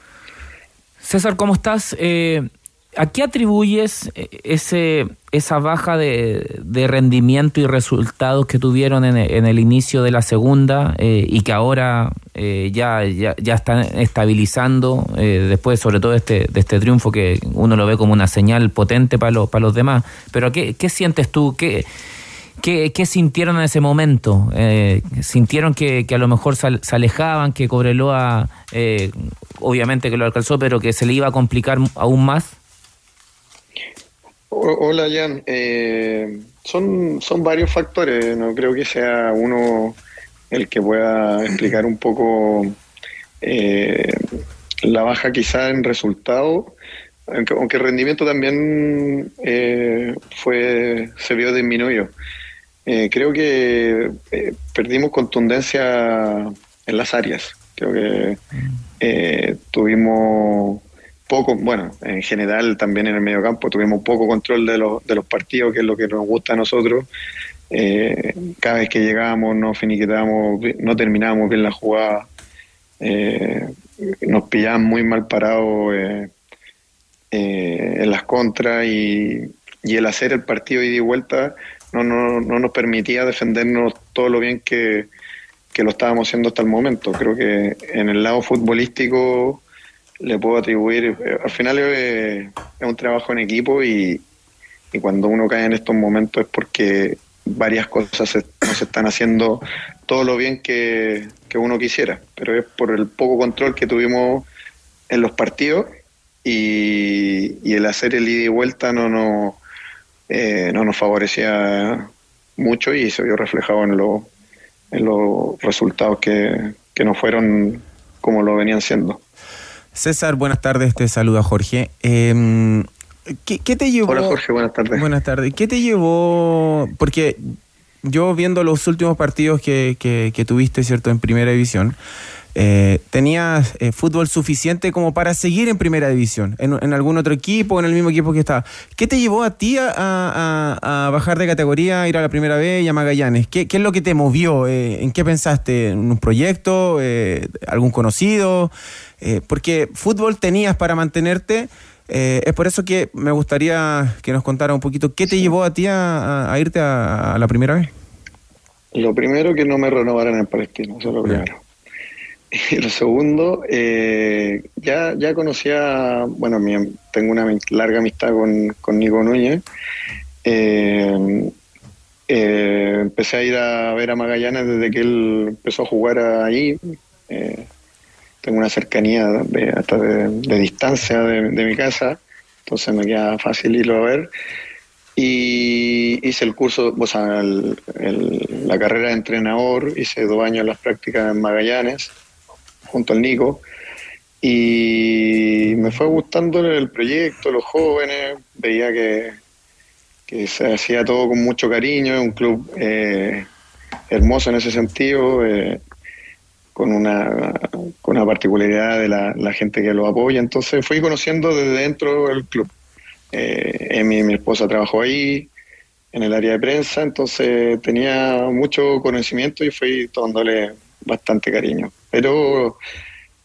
César, ¿cómo estás? Eh, ¿A qué atribuyes eh, ese, esa baja de, de rendimiento y resultados que tuvieron en, el- inicio de la segunda eh, y que ahora eh, ya, ya, están estabilizando eh, después sobre todo este, de este triunfo que uno lo ve como una señal potente para, los para los demás? Pero ¿qué, qué sientes tú? ¿Qué, ¿Qué, sintieron en ese momento? ¿Sintieron que, que a lo mejor se alejaban, que Cobreloa, eh, obviamente que lo alcanzó, pero que se le iba a complicar aún más? Hola, Jan. Eh, son, son varios factores. No creo que sea uno el que pueda explicar un poco eh, la baja quizá en resultado, aunque, el rendimiento también eh, fue se vio disminuido. Creo que perdimos contundencia en las áreas. Creo que tuvimos poco, bueno, en general también en el mediocampo tuvimos poco control de los, de los partidos, que es lo que nos gusta a nosotros. Eh, cada vez que llegábamos no finiquitábamos, no terminábamos bien la jugada, eh, nos pillaban muy mal parados eh, en las contras y, y el hacer el partido ida y vuelta no, no, no nos permitía defendernos todo lo bien que, que lo estábamos haciendo hasta el momento. Creo que en el lado futbolístico le puedo atribuir, eh, al final eh, es un trabajo en equipo y, y cuando uno cae en estos momentos es porque varias cosas no se están haciendo todo lo bien que, que uno quisiera, pero es por el poco control que tuvimos en los partidos y, y el hacer el ida y vuelta no, no, eh, no nos favorecía mucho y se vio reflejado en, lo- en los resultados que, que no fueron como lo venían siendo. César, buenas tardes, te saluda Jorge. Eh, ¿qué, qué te llevó? Hola Jorge, buenas tardes. Buenas tardes. ¿Qué te llevó? Porque yo viendo los últimos partidos que, que- que tuviste, ¿cierto?, en Primera División, eh, tenías eh, fútbol suficiente como para seguir en Primera División, en, en algún otro equipo, en el mismo equipo que estaba. ¿Qué te llevó a ti a, a- a- a bajar de categoría, ir a la Primera B y a Magallanes? ¿Qué, qué es lo que te movió? Eh, ¿En qué pensaste? ¿En un proyecto? Eh, ¿Algún conocido? Eh, porque fútbol tenías para mantenerte. eh, es por eso que me gustaría que nos contara un poquito qué te llevó a ti a, irte a, a la primera vez. Lo primero que no me renovaran en Palestino, eso es lo primero. Y lo segundo, eh, ya, ya conocía, bueno, tengo una larga amistad con, con Nico Núñez. Eh, eh, empecé a ir a ver a Magallanes desde que él empezó a jugar ahí. Tengo una cercanía de, hasta de, distancia de, mi casa, entonces me queda fácil irlo a ver. Y hice el curso, o sea, la carrera de entrenador, hice dos años las prácticas en Magallanes, junto al Nico, y me fue gustando el proyecto, los jóvenes, veía que, se hacía todo con mucho cariño, un club eh, hermoso en ese sentido, eh, con, una, con una particularidad de la, gente que lo apoya, entonces fui conociendo desde dentro el club. Eh, mi esposa, trabajó ahí en el área de prensa, entonces tenía mucho conocimiento y fui tomándole bastante cariño. Pero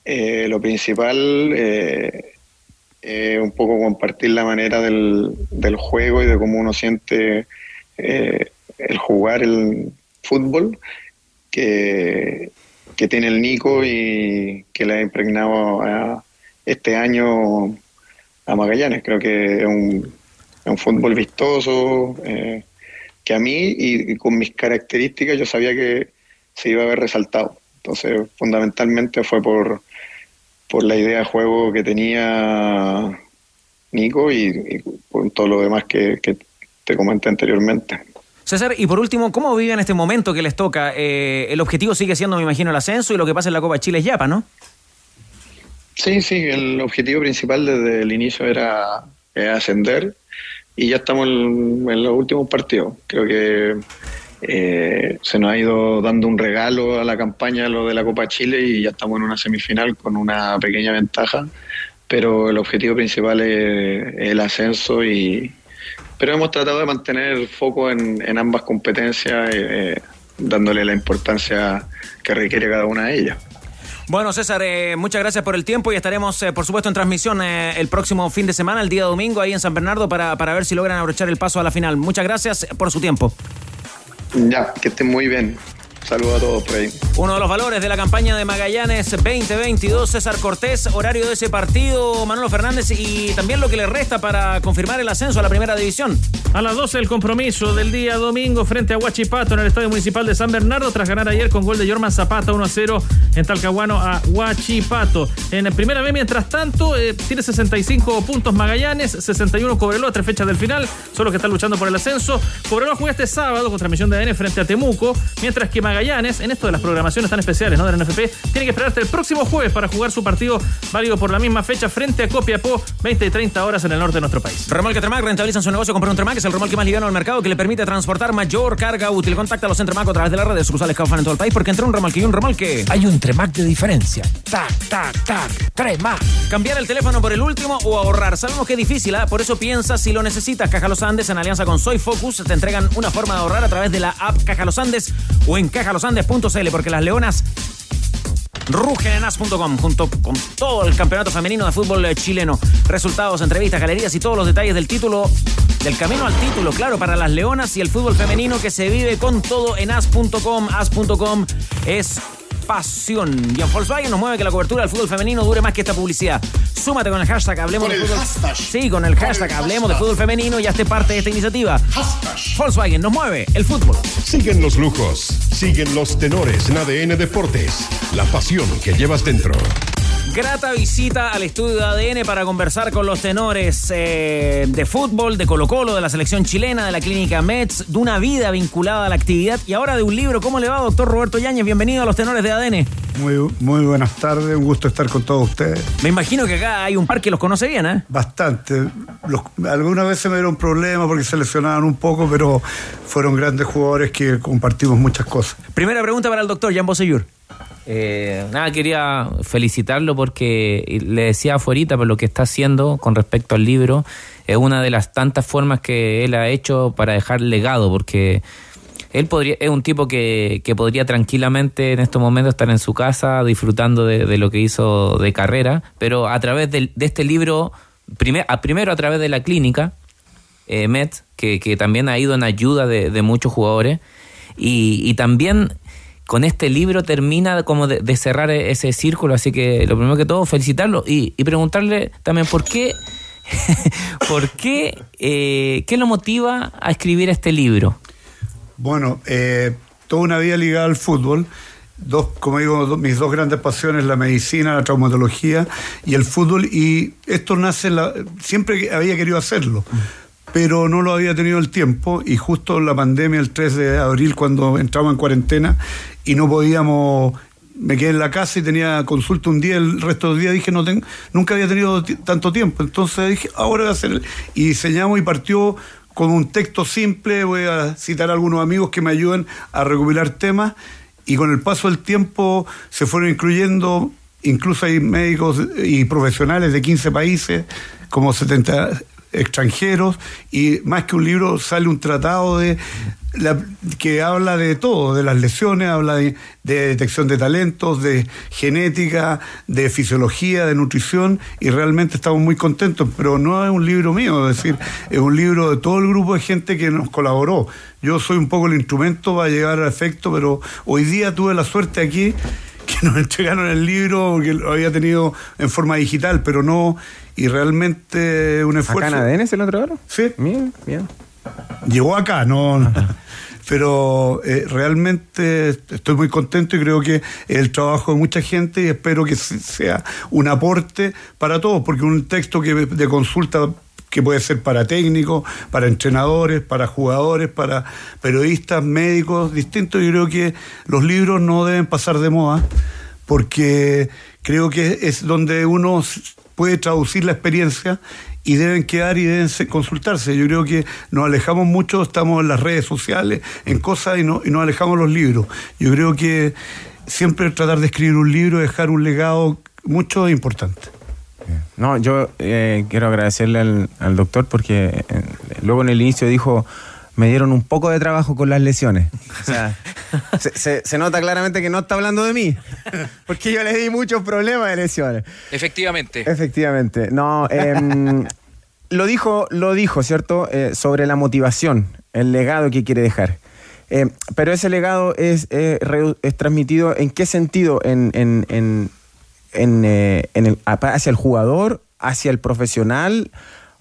eh, lo principal eh, un poco compartir la manera del, del juego y de cómo uno siente eh, el jugar el fútbol que, que tiene el Nico y que le ha impregnado este año a Magallanes. Creo que es un, un fútbol vistoso, eh, que a mí y con mis características yo sabía que se iba a ver resaltado. Entonces, fundamentalmente fue por, por la idea de juego que tenía Nico y, y por todo lo demás que, que te comenté anteriormente. César, y por último, ¿cómo vive en este momento que les toca? Eh, el objetivo sigue siendo, me imagino, el ascenso y lo que pasa en la Copa Chile es Yapa, ¿no? Sí, sí, el objetivo principal desde el inicio era ascender y ya estamos en, en los últimos partidos. Creo que eh, se nos ha ido dando un regalo a la campaña lo de la Copa Chile y ya estamos en una semifinal con una pequeña ventaja, pero el objetivo principal es, el ascenso y pero hemos tratado de mantener foco en, ambas competencias, eh, dándole la importancia que requiere cada una de ellas. Bueno, César, eh, muchas gracias por el tiempo y estaremos, eh, por supuesto, en transmisión eh, el próximo fin de semana, el día domingo, ahí en San Bernardo, para, para ver si logran abrochar el paso a la final. Muchas gracias por su tiempo. Ya, que estén muy bien. Saludos a todos por ahí. Uno de los valores de la campaña de Magallanes 2022, César Cortés, horario de ese partido, Manolo Fernández, y también lo que le resta para confirmar el ascenso a la primera división. A las 12 el compromiso del día domingo frente a Huachipato en el Estadio Municipal de San Bernardo tras ganar ayer con gol de Jorman Zapata 1 a 0 en Talcahuano a Huachipato. En la primera vez, mientras tanto, eh, tiene 65 puntos Magallanes, 61 Cobreloa, tres fechas del final, solo que están luchando por el ascenso. Cobreloa juega este sábado con transmisión de ADN frente a Temuco, mientras que Magallanes, en esto de las programaciones tan especiales ¿no? del NFP, tiene que esperar hasta el próximo jueves para jugar su partido válido por la misma fecha frente a Copiapó, 20 y 30 horas en el norte de nuestro país. Remolque Tremac rentabilizan su negocio con un Tremac, es el remolque más liviano del mercado que le permite transportar mayor carga útil. Contacta a los Tremac a través de la red de sucursales Kaufman en todo el país, porque entre un remolque y un remolque hay un Tremac de diferencia. Tac, tac, tac, Tremac. Cambiar el teléfono por el último o ahorrar. Sabemos que es difícil, ¿ah? por eso piensa si lo necesitas. Caja Los Andes en alianza con Soy Focus te entregan una forma de ahorrar a través de la app Caja Los Andes o en cajalosandes.cl, porque las leonas rugen en as.com junto con todo el campeonato femenino de fútbol eh, chileno. Resultados, entrevistas, galerías y todos los detalles del título, del camino al título, claro, para las leonas y el fútbol femenino que se vive con todo en as.com. As.com es pasión. Y en Volkswagen nos mueve que la cobertura del fútbol femenino dure más que esta publicidad. Súmate con el hashtag Hablemos Con de el Fútbol. hashtag. Sí, con el hashtag el Hablemos de hashtag. Fútbol Femenino y hazte parte de esta iniciativa. Volkswagen nos mueve el fútbol. Siguen los lujos, siguen los tenores en ADN Deportes, la pasión que llevas dentro. Grata visita al estudio de ADN para conversar con los tenores eh, de fútbol, de Colo Colo, de la selección chilena, de la clínica Mets, de una vida vinculada a la actividad y ahora de un libro. ¿Cómo le va, doctor Roberto Yáñez? Bienvenido a los tenores de ADN. Muy, muy buenas tardes, un gusto estar con todos ustedes. Me imagino que acá hay un par que los conoce bien, ¿eh? Bastante. Los, algunas veces me dieron problemas porque se lesionaban un poco, pero fueron grandes jugadores que compartimos muchas cosas. Primera pregunta para el doctor Jan Bosellur. Eh, nada, quería felicitarlo porque le decía afuera por lo que está haciendo con respecto al libro. Es una de las tantas formas que él ha hecho para dejar legado, porque él podría, es un tipo que, que podría tranquilamente en estos momentos estar en su casa disfrutando de, lo que hizo de carrera, pero a través de, este libro, primer, primero a través de la clínica, eh, Met, que, que también ha ido en ayuda de, de muchos jugadores, y, y también con este libro termina como de, cerrar ese círculo, así que lo primero que todo, felicitarlo y, y preguntarle también por qué, por qué, eh, qué lo motiva a escribir este libro. Bueno, eh, toda una vida ligada al fútbol. Dos, como digo, dos, mis dos grandes pasiones, la medicina, la traumatología y el fútbol. Y esto nace, la, siempre había querido hacerlo, pero no lo había tenido el tiempo. Y justo la pandemia, el 3 de abril, cuando entramos en cuarentena y no podíamos me quedé en la casa y tenía consulta un día, el resto del día dije, no tengo, nunca había tenido tanto tiempo. Entonces dije, ahora voy a hacer. Y diseñamos y partió con un texto simple, voy a citar a algunos amigos que me ayuden a recopilar temas y con el paso del tiempo se fueron incluyendo, incluso hay médicos y profesionales de 15 países, como 70 extranjeros, y más que un libro sale un tratado de la, que habla de todo, de las lesiones, habla de, de, detección de talentos, de genética, de fisiología, de nutrición, y realmente estamos muy contentos, pero no es un libro mío, es decir, es un libro de todo el grupo de gente que nos colaboró. Yo soy un poco el instrumento para llegar a efecto, pero hoy día tuve la suerte aquí que nos entregaron el libro porque lo había tenido en forma digital, pero no, y realmente un esfuerzo. ¿Acá en ADN se lo entregaron? Sí. Bien, bien. Llegó acá, no. no. Pero eh, realmente estoy muy contento y creo que el trabajo de mucha gente y espero que sea un aporte para todos, porque un texto que de consulta que puede ser para técnicos, para entrenadores, para jugadores, para periodistas, médicos, distintos. Yo creo que los libros no deben pasar de moda, porque creo que es donde uno puede traducir la experiencia y deben quedar y deben consultarse. Yo creo que nos alejamos mucho, estamos en las redes sociales, en cosas y, no, y nos alejamos los libros. Yo creo que siempre tratar de escribir un libro, dejar un legado mucho importante. No, yo eh, quiero agradecerle al, al doctor porque eh, luego en el inicio dijo, me dieron un poco de trabajo con las lesiones. O sea, se, se, se, nota claramente que no está hablando de mí, porque yo le di muchos problemas de lesiones. Efectivamente. Efectivamente. No, eh, lo dijo, lo dijo, ¿cierto? Eh, sobre la motivación, el legado que quiere dejar. Eh, pero ese legado es, es, transmitido en qué sentido? En, en, en, en, en el, hacia el jugador, hacia el profesional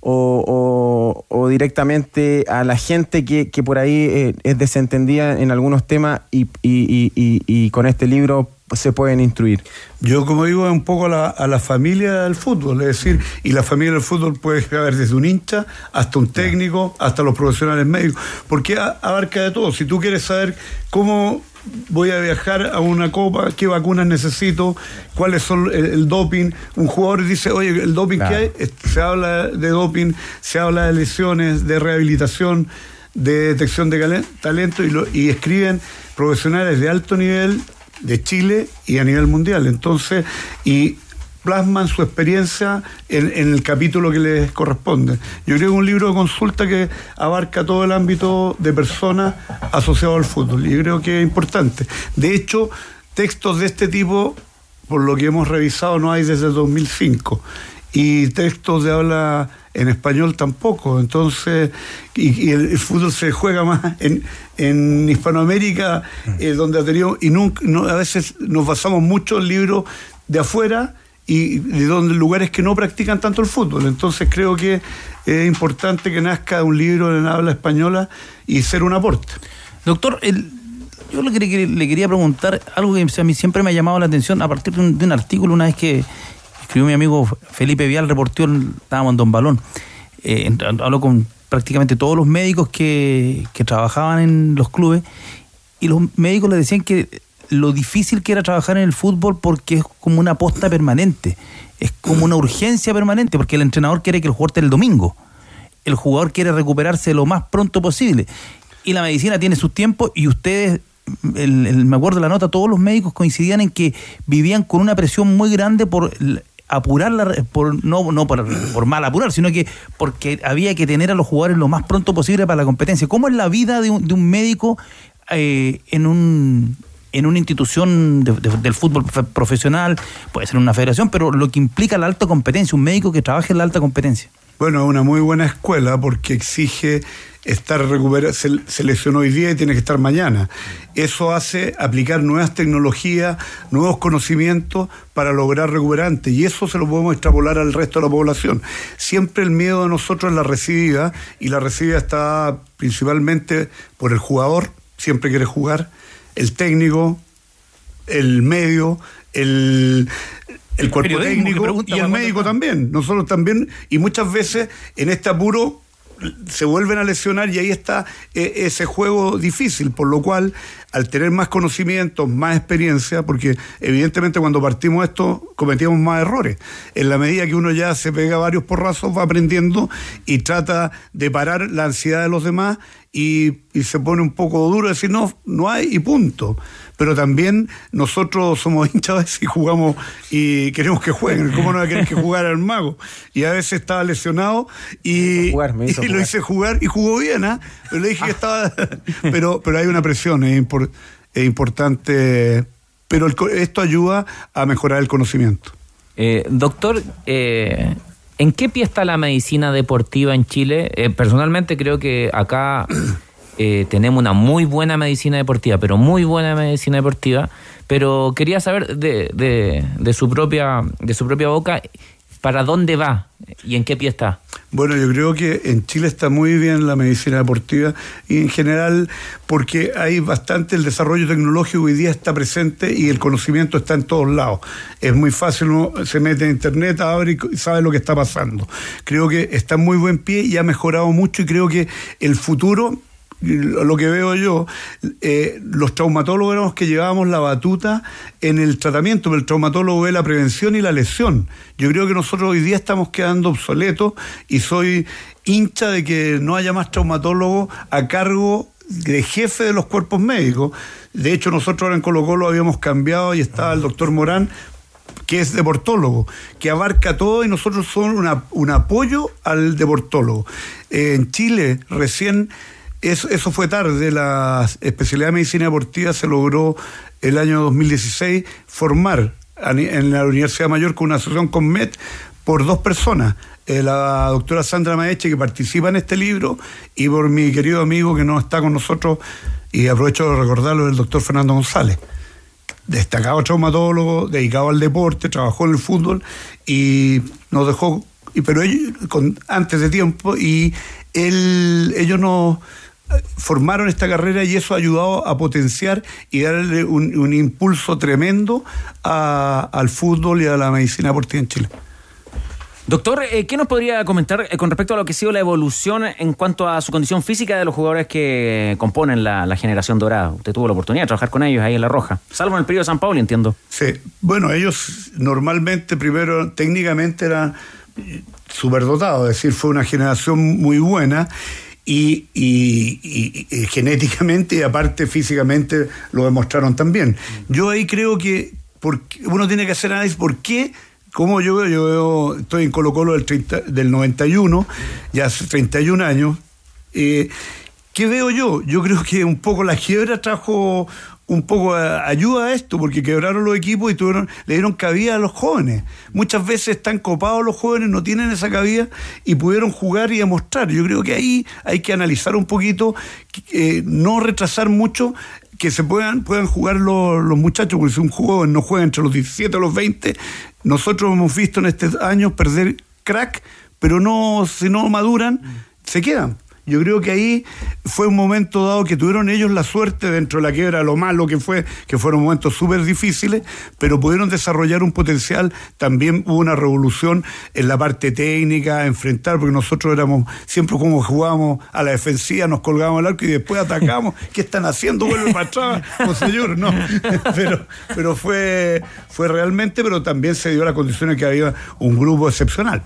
o, o, o, directamente a la gente que, que por ahí eh, es desentendida en algunos temas y, y, y, y, con este libro se pueden instruir. Yo, como digo, es un poco a la, a la, familia del fútbol, es decir, y la familia del fútbol puede haber desde un hincha hasta un técnico, hasta los profesionales médicos, porque abarca de todo. Si tú quieres saber cómo voy a viajar a una copa, qué vacunas necesito, cuáles son el, el doping. Un jugador dice, oye, el doping claro. que hay, se habla de doping, se habla de lesiones, de rehabilitación, de detección de talento y, lo, y escriben profesionales de alto nivel de Chile y a nivel mundial. Entonces, y plasman su experiencia en, en, el capítulo que les corresponde. Yo creo que es un libro de consulta que abarca todo el ámbito de personas asociadas al fútbol y creo que es importante. De hecho, textos de este tipo, por lo que hemos revisado, no hay desde el 2005 y textos de habla en español tampoco. Entonces, y, y el, el, fútbol se juega más en, en Hispanoamérica, eh, donde ha tenido, y nunca, a veces nos basamos mucho en libros de afuera y de donde lugares que no practican tanto el fútbol. Entonces creo que es importante que nazca un libro en habla española y ser un aporte. Doctor, yo le quería preguntar algo que a mí siempre me ha llamado la atención a partir de un, de un artículo una vez que escribió mi amigo Felipe Vial, reportó, estábamos en Don Balón, eh, habló con prácticamente todos los médicos que, que trabajaban en los clubes y los médicos le decían que lo difícil que era trabajar en el fútbol porque es como una posta permanente, es como una urgencia permanente, porque el entrenador quiere que el jugador esté el domingo, el jugador quiere recuperarse lo más pronto posible, y la medicina tiene sus tiempos y ustedes, el- el- me acuerdo de la nota, todos los médicos coincidían en que vivían con una presión muy grande por l- apurar la por no no por, por mal apurar sino que porque había que tener a los jugadores lo más pronto posible para la competencia. Cómo es la vida de un, de un médico eh, en un en una institución de- de- del fútbol profe- profesional puede ser una federación pero lo que implica la alta competencia un médico que trabaje en la alta competencia. Bueno, una muy buena escuela porque exige estar recuperado, se, se lesionó hoy día y tiene que estar mañana. Eso hace aplicar nuevas tecnologías, nuevos conocimientos para lograr recuperante y eso se lo podemos extrapolar al resto de la población. Siempre el miedo de nosotros es la recibida y la recibida está principalmente por el jugador, siempre quiere jugar, el técnico, el medio, el, el cuerpo que técnico y el médico también. Nosotros también, y muchas veces en este apuro se vuelven a lesionar y ahí está eh, ese juego difícil, por lo cual al tener más conocimientos, más experiencia, porque evidentemente cuando partimos esto cometíamos más errores. En la medida que uno ya se pega varios porrazos, va aprendiendo y trata de parar la ansiedad de los demás y, y se pone un poco duro decir no, no hay y punto. Pero también nosotros somos hinchas y jugamos y queremos que jueguen. ¿Cómo no va a querer que jugara el mago? Y a veces estaba lesionado y, Jugar, me hizo y lo jugar. hice jugar y jugó bien, ¿ah? Pero le dije que estaba. pero, pero hay una presión, es, impor- es importante. Pero el esto ayuda a mejorar el conocimiento. Eh, doctor, eh, ¿en qué pie está la medicina deportiva en Chile? Eh, personalmente creo que acá eh, tenemos una muy buena medicina deportiva, pero muy buena medicina deportiva. Pero quería saber de, de- su propia de su propia boca para dónde va y en qué pie está. Bueno, yo creo que en Chile está muy bien la medicina deportiva y en general porque hay bastante el desarrollo tecnológico hoy día está presente y el conocimiento está en todos lados. Es muy fácil, uno se mete en internet, abre y sabe lo que está pasando. Creo que está en muy buen pie y ha mejorado mucho y creo que el futuro lo que veo yo, eh, los traumatólogos éramos que llevábamos la batuta en el tratamiento, pero el traumatólogo ve la prevención y la lesión. Yo creo que nosotros hoy día estamos quedando obsoletos y soy hincha de que no haya más traumatólogo a cargo de jefe de los cuerpos médicos. De hecho, nosotros ahora en Colo Colo habíamos cambiado y estaba el doctor Morán, que es deportólogo, que abarca todo y nosotros somos un apoyo al deportólogo. Eh, en Chile recién, eso, eso fue tarde, la especialidad de medicina deportiva se logró el año 2016 formar en la Universidad Mayor con una asociación con MED por dos personas. Eh, la doctora Sandra Maeche, que participa en este libro, y por mi querido amigo que no está con nosotros, y aprovecho de recordarlo, el doctor Fernando González destacado traumatólogo, dedicado al deporte, trabajó en el fútbol y nos dejó, pero ellos, con, antes de tiempo, y él, ellos nos formaron esta carrera y eso ha ayudado a potenciar y darle un, un impulso tremendo a- al fútbol y a la medicina deportiva en Chile. Doctor, eh, ¿qué nos podría comentar eh, con respecto a lo que ha sido la evolución en cuanto a su condición física de los jugadores que componen la, la generación dorada? Usted tuvo la oportunidad de trabajar con ellos ahí en La Roja, salvo en el periodo de San Pablo, entiendo. Sí, bueno, ellos normalmente, primero, técnicamente eran eh, superdotados, es decir, fue una generación muy buena y, y genéticamente y aparte físicamente lo demostraron también. Yo ahí creo que porque uno tiene que hacer análisis por qué. Como yo veo, yo veo, estoy en Colo Colo del, 30 del 91, ya hace 31 años, eh, ¿Qué veo yo? Yo creo que un poco la quiebra trajo un poco a- ayuda a esto, porque quebraron los equipos y tuvieron, le dieron cabida a los jóvenes. Muchas veces están copados los jóvenes, no tienen esa cabida y pudieron jugar y demostrar. Yo creo que ahí hay que analizar un poquito, eh, no retrasar mucho que se puedan, puedan jugar los, los muchachos, porque si un joven no juega entre los 17 o los 20, nosotros hemos visto en estos años perder crack, pero no, si no maduran, se quedan. Yo creo que ahí fue un momento dado que tuvieron ellos la suerte dentro de la quiebra, lo malo que fue, que fueron momentos súper difíciles, pero pudieron desarrollar un potencial. También hubo una revolución en la parte técnica, enfrentar, porque nosotros éramos siempre como jugábamos a la defensiva, nos colgábamos al arco y después atacamos. ¿Qué están haciendo? Vuelve para atrás, oh, señor, no. Pero, pero fue, fue realmente, pero también se dio la condición de que había un grupo excepcional.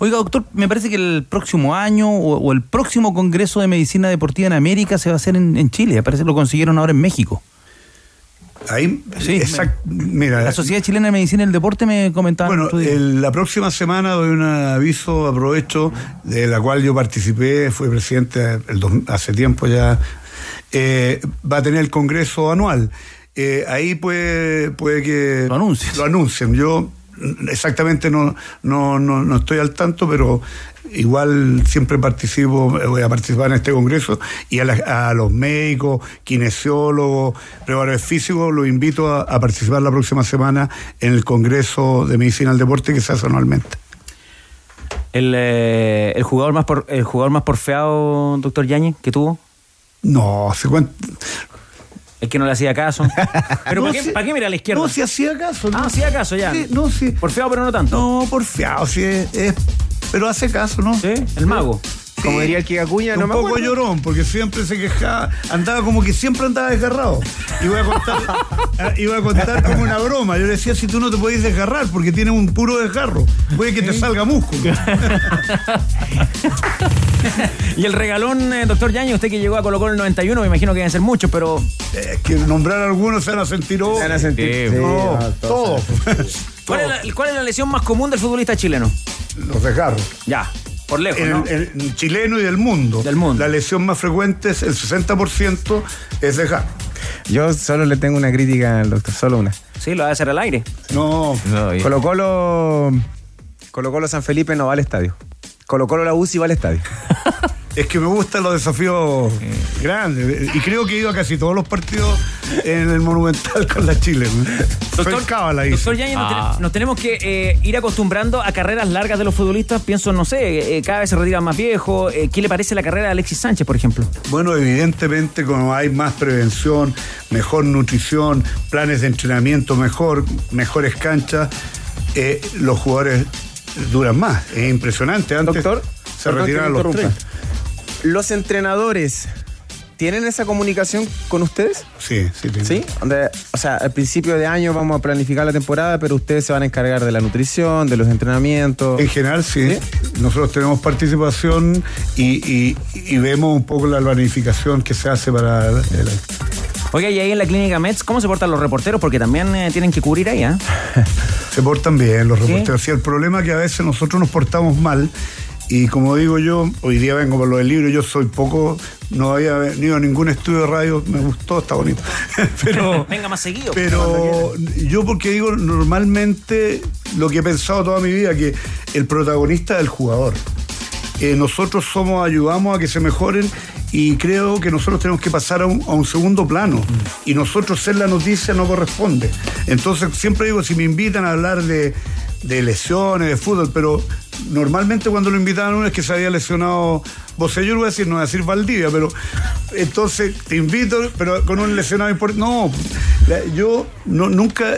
Oiga, doctor, me parece que el próximo año o, o el próximo Congreso de Medicina Deportiva en América se va a hacer en, en Chile. Parece que lo consiguieron ahora en México. Ahí, Sí, exact- mira, La Sociedad Chilena de Medicina y el Deporte me comentaba. Bueno, el- la próxima semana doy un aviso, aprovecho, de la cual yo participé, fui presidente el hace tiempo ya, eh, va a tener el Congreso anual. Eh, ahí puede, puede que lo anuncien. Lo anuncien. Yo exactamente no, no, no, no estoy al tanto, pero igual siempre participo, voy a participar en este Congreso y a, la- a los médicos, kinesiólogos, preparadores físicos, los invito a, a participar la próxima semana en el Congreso de Medicina al Deporte que se hace anualmente. El, eh, el jugador más por, el jugador más porfeado, doctor Yañez, que tuvo. No, se cuenta. El que no le hacía caso. Pero No, ¿para, qué, sí. para qué mira a la izquierda? No, si hacía caso. Ah, hacía caso ya. Sí, no, sí. Porfeado, pero no tanto. No, porfiado, sí, es, es- pero hace caso, ¿no? Sí, el mago. Como diría el que Acuña, no un me poco acuerdo. llorón, porque siempre se quejaba, andaba como que siempre andaba desgarrado. Y voy a contar, iba a contar como una broma. Yo le decía, si tú no te podés desgarrar, porque tienes un puro desgarro, puede que te salga músculo. Y el regalón, eh, doctor Yañez, usted que llegó a Colo Colo en el 91, me imagino que deben ser muchos, pero... Es que nombrar a algunos se van a sentir oh, Se van a sentir- sí, no, no, todo. ¿Cuál es, la, cuál es la lesión más común del futbolista chileno? Los desgarros. Ya, por lejos, El, ¿no? el chileno y del mundo. Del mundo. La lesión más frecuente es el 60% es desgarro. Yo solo le tengo una crítica al doctor, solo una. Sí, lo va a hacer al aire. No. Colo Colo, Colo Colo San Felipe no va al estadio. Colo Colo la UCI va al estadio. Es que me gustan los desafíos grandes. Y creo que he ido a casi todos los partidos en el Monumental con la Chile. Soy cábala ahí. Doctor Yañez, nos, ten- nos tenemos que eh, ir acostumbrando a carreras largas de los futbolistas. Pienso, no sé, eh, cada vez se retiran más viejos. Eh, ¿Qué le parece la carrera de Alexis Sánchez, por ejemplo? Bueno, evidentemente, como hay más prevención, mejor nutrición, planes de entrenamiento mejor, mejores canchas, eh, los jugadores duran más. Es impresionante. Antes Doctor, se retiraban los interrumpa. 30. ¿Los entrenadores tienen esa comunicación con ustedes? Sí, sí, tienen. ¿Sí? Donde, o sea, al principio de año vamos a planificar la temporada, pero ustedes se van a encargar de la nutrición, de los entrenamientos. En general, sí. Nosotros tenemos participación y, y- y vemos un poco la planificación que se hace para el, Oiga, y ahí en la clínica Mets, ¿cómo se portan los reporteros? Porque también eh, tienen que cubrir ahí, ¿ah? Se portan bien los ¿Sí? reporteros. Sí, el problema es que a veces nosotros nos portamos mal. Y como digo yo, hoy día vengo por lo del libro, yo soy poco, no había venido a ningún estudio de radio, me gustó, está bonito. pero Venga más seguido. pero yo porque digo, normalmente lo que he pensado toda mi vida, que el protagonista es el jugador. Eh, nosotros somos, ayudamos a que se mejoren y creo que nosotros tenemos que pasar a un, a un segundo plano. Y nosotros ser la noticia no corresponde. Entonces siempre digo, si me invitan a hablar de, de lesiones, de fútbol, pero normalmente cuando lo invitaban uno es que se había lesionado Bosellur, voy a decir, no voy a decir Valdivia, pero entonces te invito, pero con un lesionado importante. No, la- yo no, nunca,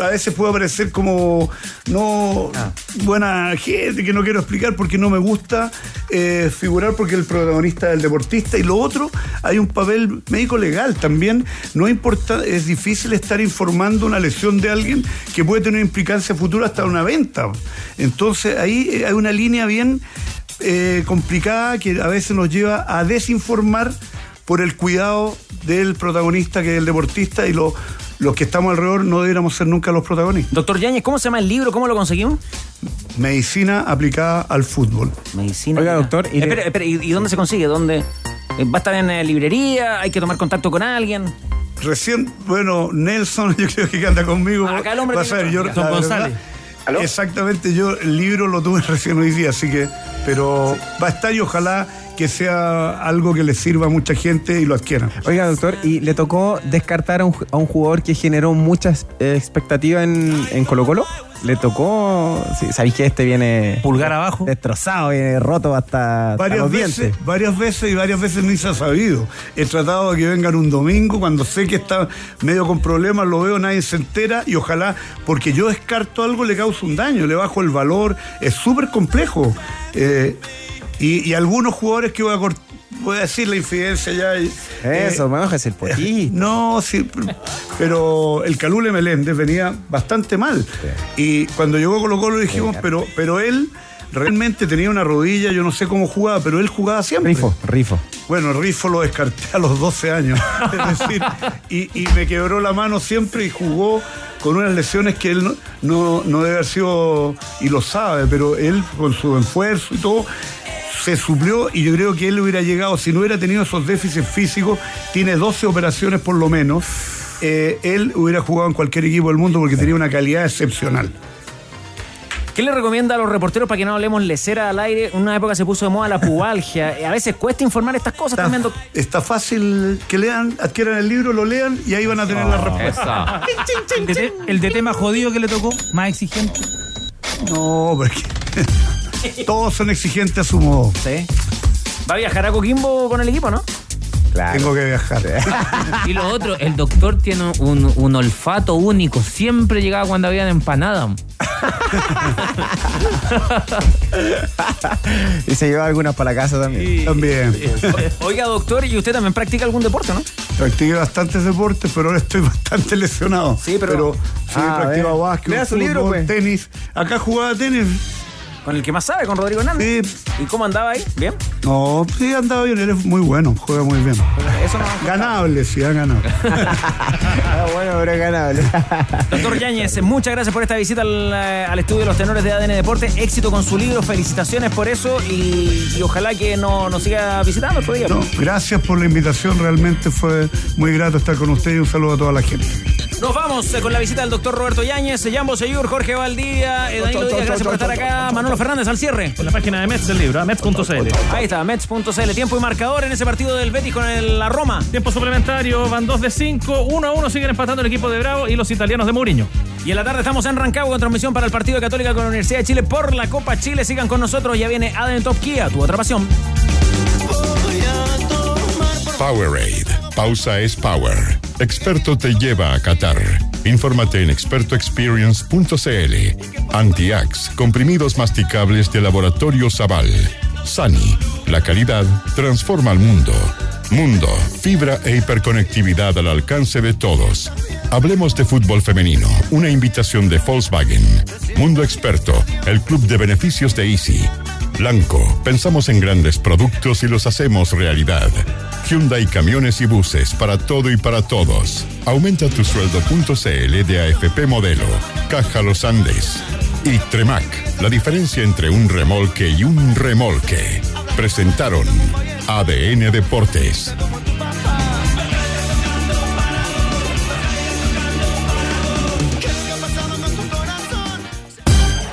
a veces puedo parecer como no buena gente, que no quiero explicar porque no me gusta eh, figurar porque el protagonista es el deportista. Y lo otro, hay un papel médico legal también. No importa, es difícil estar informando una lesión de alguien que puede tener implicancia futura hasta una venta. Entonces ahí eh, hay una línea bien eh, complicada que a veces nos lleva a desinformar por el cuidado del protagonista que es el deportista y lo- los que estamos alrededor no debiéramos ser nunca los protagonistas. Doctor Yañez, ¿cómo se llama el libro? ¿Cómo lo conseguimos? Medicina aplicada al fútbol. Medicina. Oiga, doctor, y Espera, espera, ¿y, y dónde se consigue? ¿Dónde? Eh, ¿Va a estar en eh, librería? ¿Hay que tomar contacto con alguien? Recién, bueno, Nelson, yo creo que anda conmigo. Ah, acá el hombre va a ser, yo, verdad, Exactamente, yo el libro lo tuve recién hoy día, así que, pero va a estar y ojalá que sea algo que le sirva a mucha gente y lo adquieran. Oiga, doctor, ¿y le tocó descartar a un, a un jugador que generó muchas eh, expectativas en, en Colo Colo? le tocó. Sí, Sabéis que este viene. Pulgar abajo. Destrozado, viene roto hasta, hasta Varias los veces, dientes. varias veces y varias veces ni se ha sabido. He tratado de que vengan un domingo, cuando sé que está medio con problemas, lo veo, nadie se entera y ojalá, porque yo descarto algo, le causa un daño, le bajo el valor, es súper complejo. Eh, y, y algunos jugadores que voy a cortar. Voy a decir la infidencia ya. Eso, me bajas el potí. No, sí, pero el Calule Meléndez venía bastante mal. Y cuando llegó Colo Colo dijimos, pero, pero él realmente tenía una rodilla, yo no sé cómo jugaba, pero él jugaba siempre. Rifo, rifo. Bueno, Rifo lo descarté a los 12 años. Es decir, y, y me quebró la mano siempre y jugó con unas lesiones que él no, no, no debe haber sido, y lo sabe, pero él con su esfuerzo y todo, se suplió y yo creo que él hubiera llegado, si no hubiera tenido esos déficits físicos, tiene 12 operaciones por lo menos, eh, él hubiera jugado en cualquier equipo del mundo porque tenía una calidad excepcional. ¿Qué le recomienda a los reporteros para que no hablemos lecera al aire? Una época se puso de moda la pubalgia. Eh, A veces cuesta informar estas cosas Está, también. está fácil que lean, adquieran el libro, lo lean y ahí van a tener la respuesta. El DT más jodido que le tocó, más exigente. No, porque todos son exigentes a su modo. Sí. Va a viajar a Coquimbo con el equipo, ¿no? Tengo que viajar. Y lo otro, el doctor tiene un, un olfato único. Siempre llegaba cuando habían empanada. Y se lleva algunas para la casa también. También. Oiga, doctor, ¿y usted también practica algún deporte, no? Practiqué bastantes deportes, pero ahora estoy bastante lesionado. Sí, pero- sí, Ah, practico ve. básquet, Lea su libro, pues. tenis. Acá jugaba tenis. Con el que más sabe, con Rodrigo Hernández. ¿Y cómo andaba ahí? ¿Bien? No, sí, andaba bien, él es muy bueno, juega muy bien. Eso no. Ganable, sí, ha ganado. Ah, bueno, pero ganable. Doctor Yáñez, muchas gracias por esta visita al, eh, al estudio de los tenores de ADN Deporte. Éxito con su libro, felicitaciones por eso y, y ojalá que no- nos siga visitando otro día. No, gracias por la invitación, realmente fue muy grato estar con usted y un saludo a toda la gente. Nos vamos eh, con la visita del doctor Roberto Yáñez, Jambo Seyur, Jorge Valdía, eh, Danilo Díaz, gracias por estar acá. Manolo Fernández al cierre. En la página de Mets del libro, mets.cl. Ahí está, Mets.cl, tiempo y marcador en ese partido del Betis con el- la Roma. Tiempo suplementario, van 2 de 5, 1 a 1 siguen empatando el equipo de Bravo y los italianos de Mourinho. Y en la tarde estamos en Rancagua con transmisión para el partido de Católica con la Universidad de Chile por la Copa Chile. Sigan con nosotros, ya viene Aden Top Kia, tu otra pasión. Powerade. Pausa es power. Experto te lleva a Qatar. Infórmate en expertoexperience.cl. Antiax, comprimidos masticables de laboratorio Zaval. Sani, la calidad transforma al mundo. Mundo, fibra e hiperconectividad al alcance de todos. Hablemos de fútbol femenino, una invitación de Volkswagen. Mundo Experto, el club de beneficios de Easy. Blanco, pensamos en grandes productos y los hacemos realidad. Hyundai Camiones y Buses para todo y para todos. Aumenta tu sueldo.cl de AFP Modelo. Caja Los Andes. Y Tremac, la diferencia entre un remolque y un remolque. Presentaron ADN Deportes.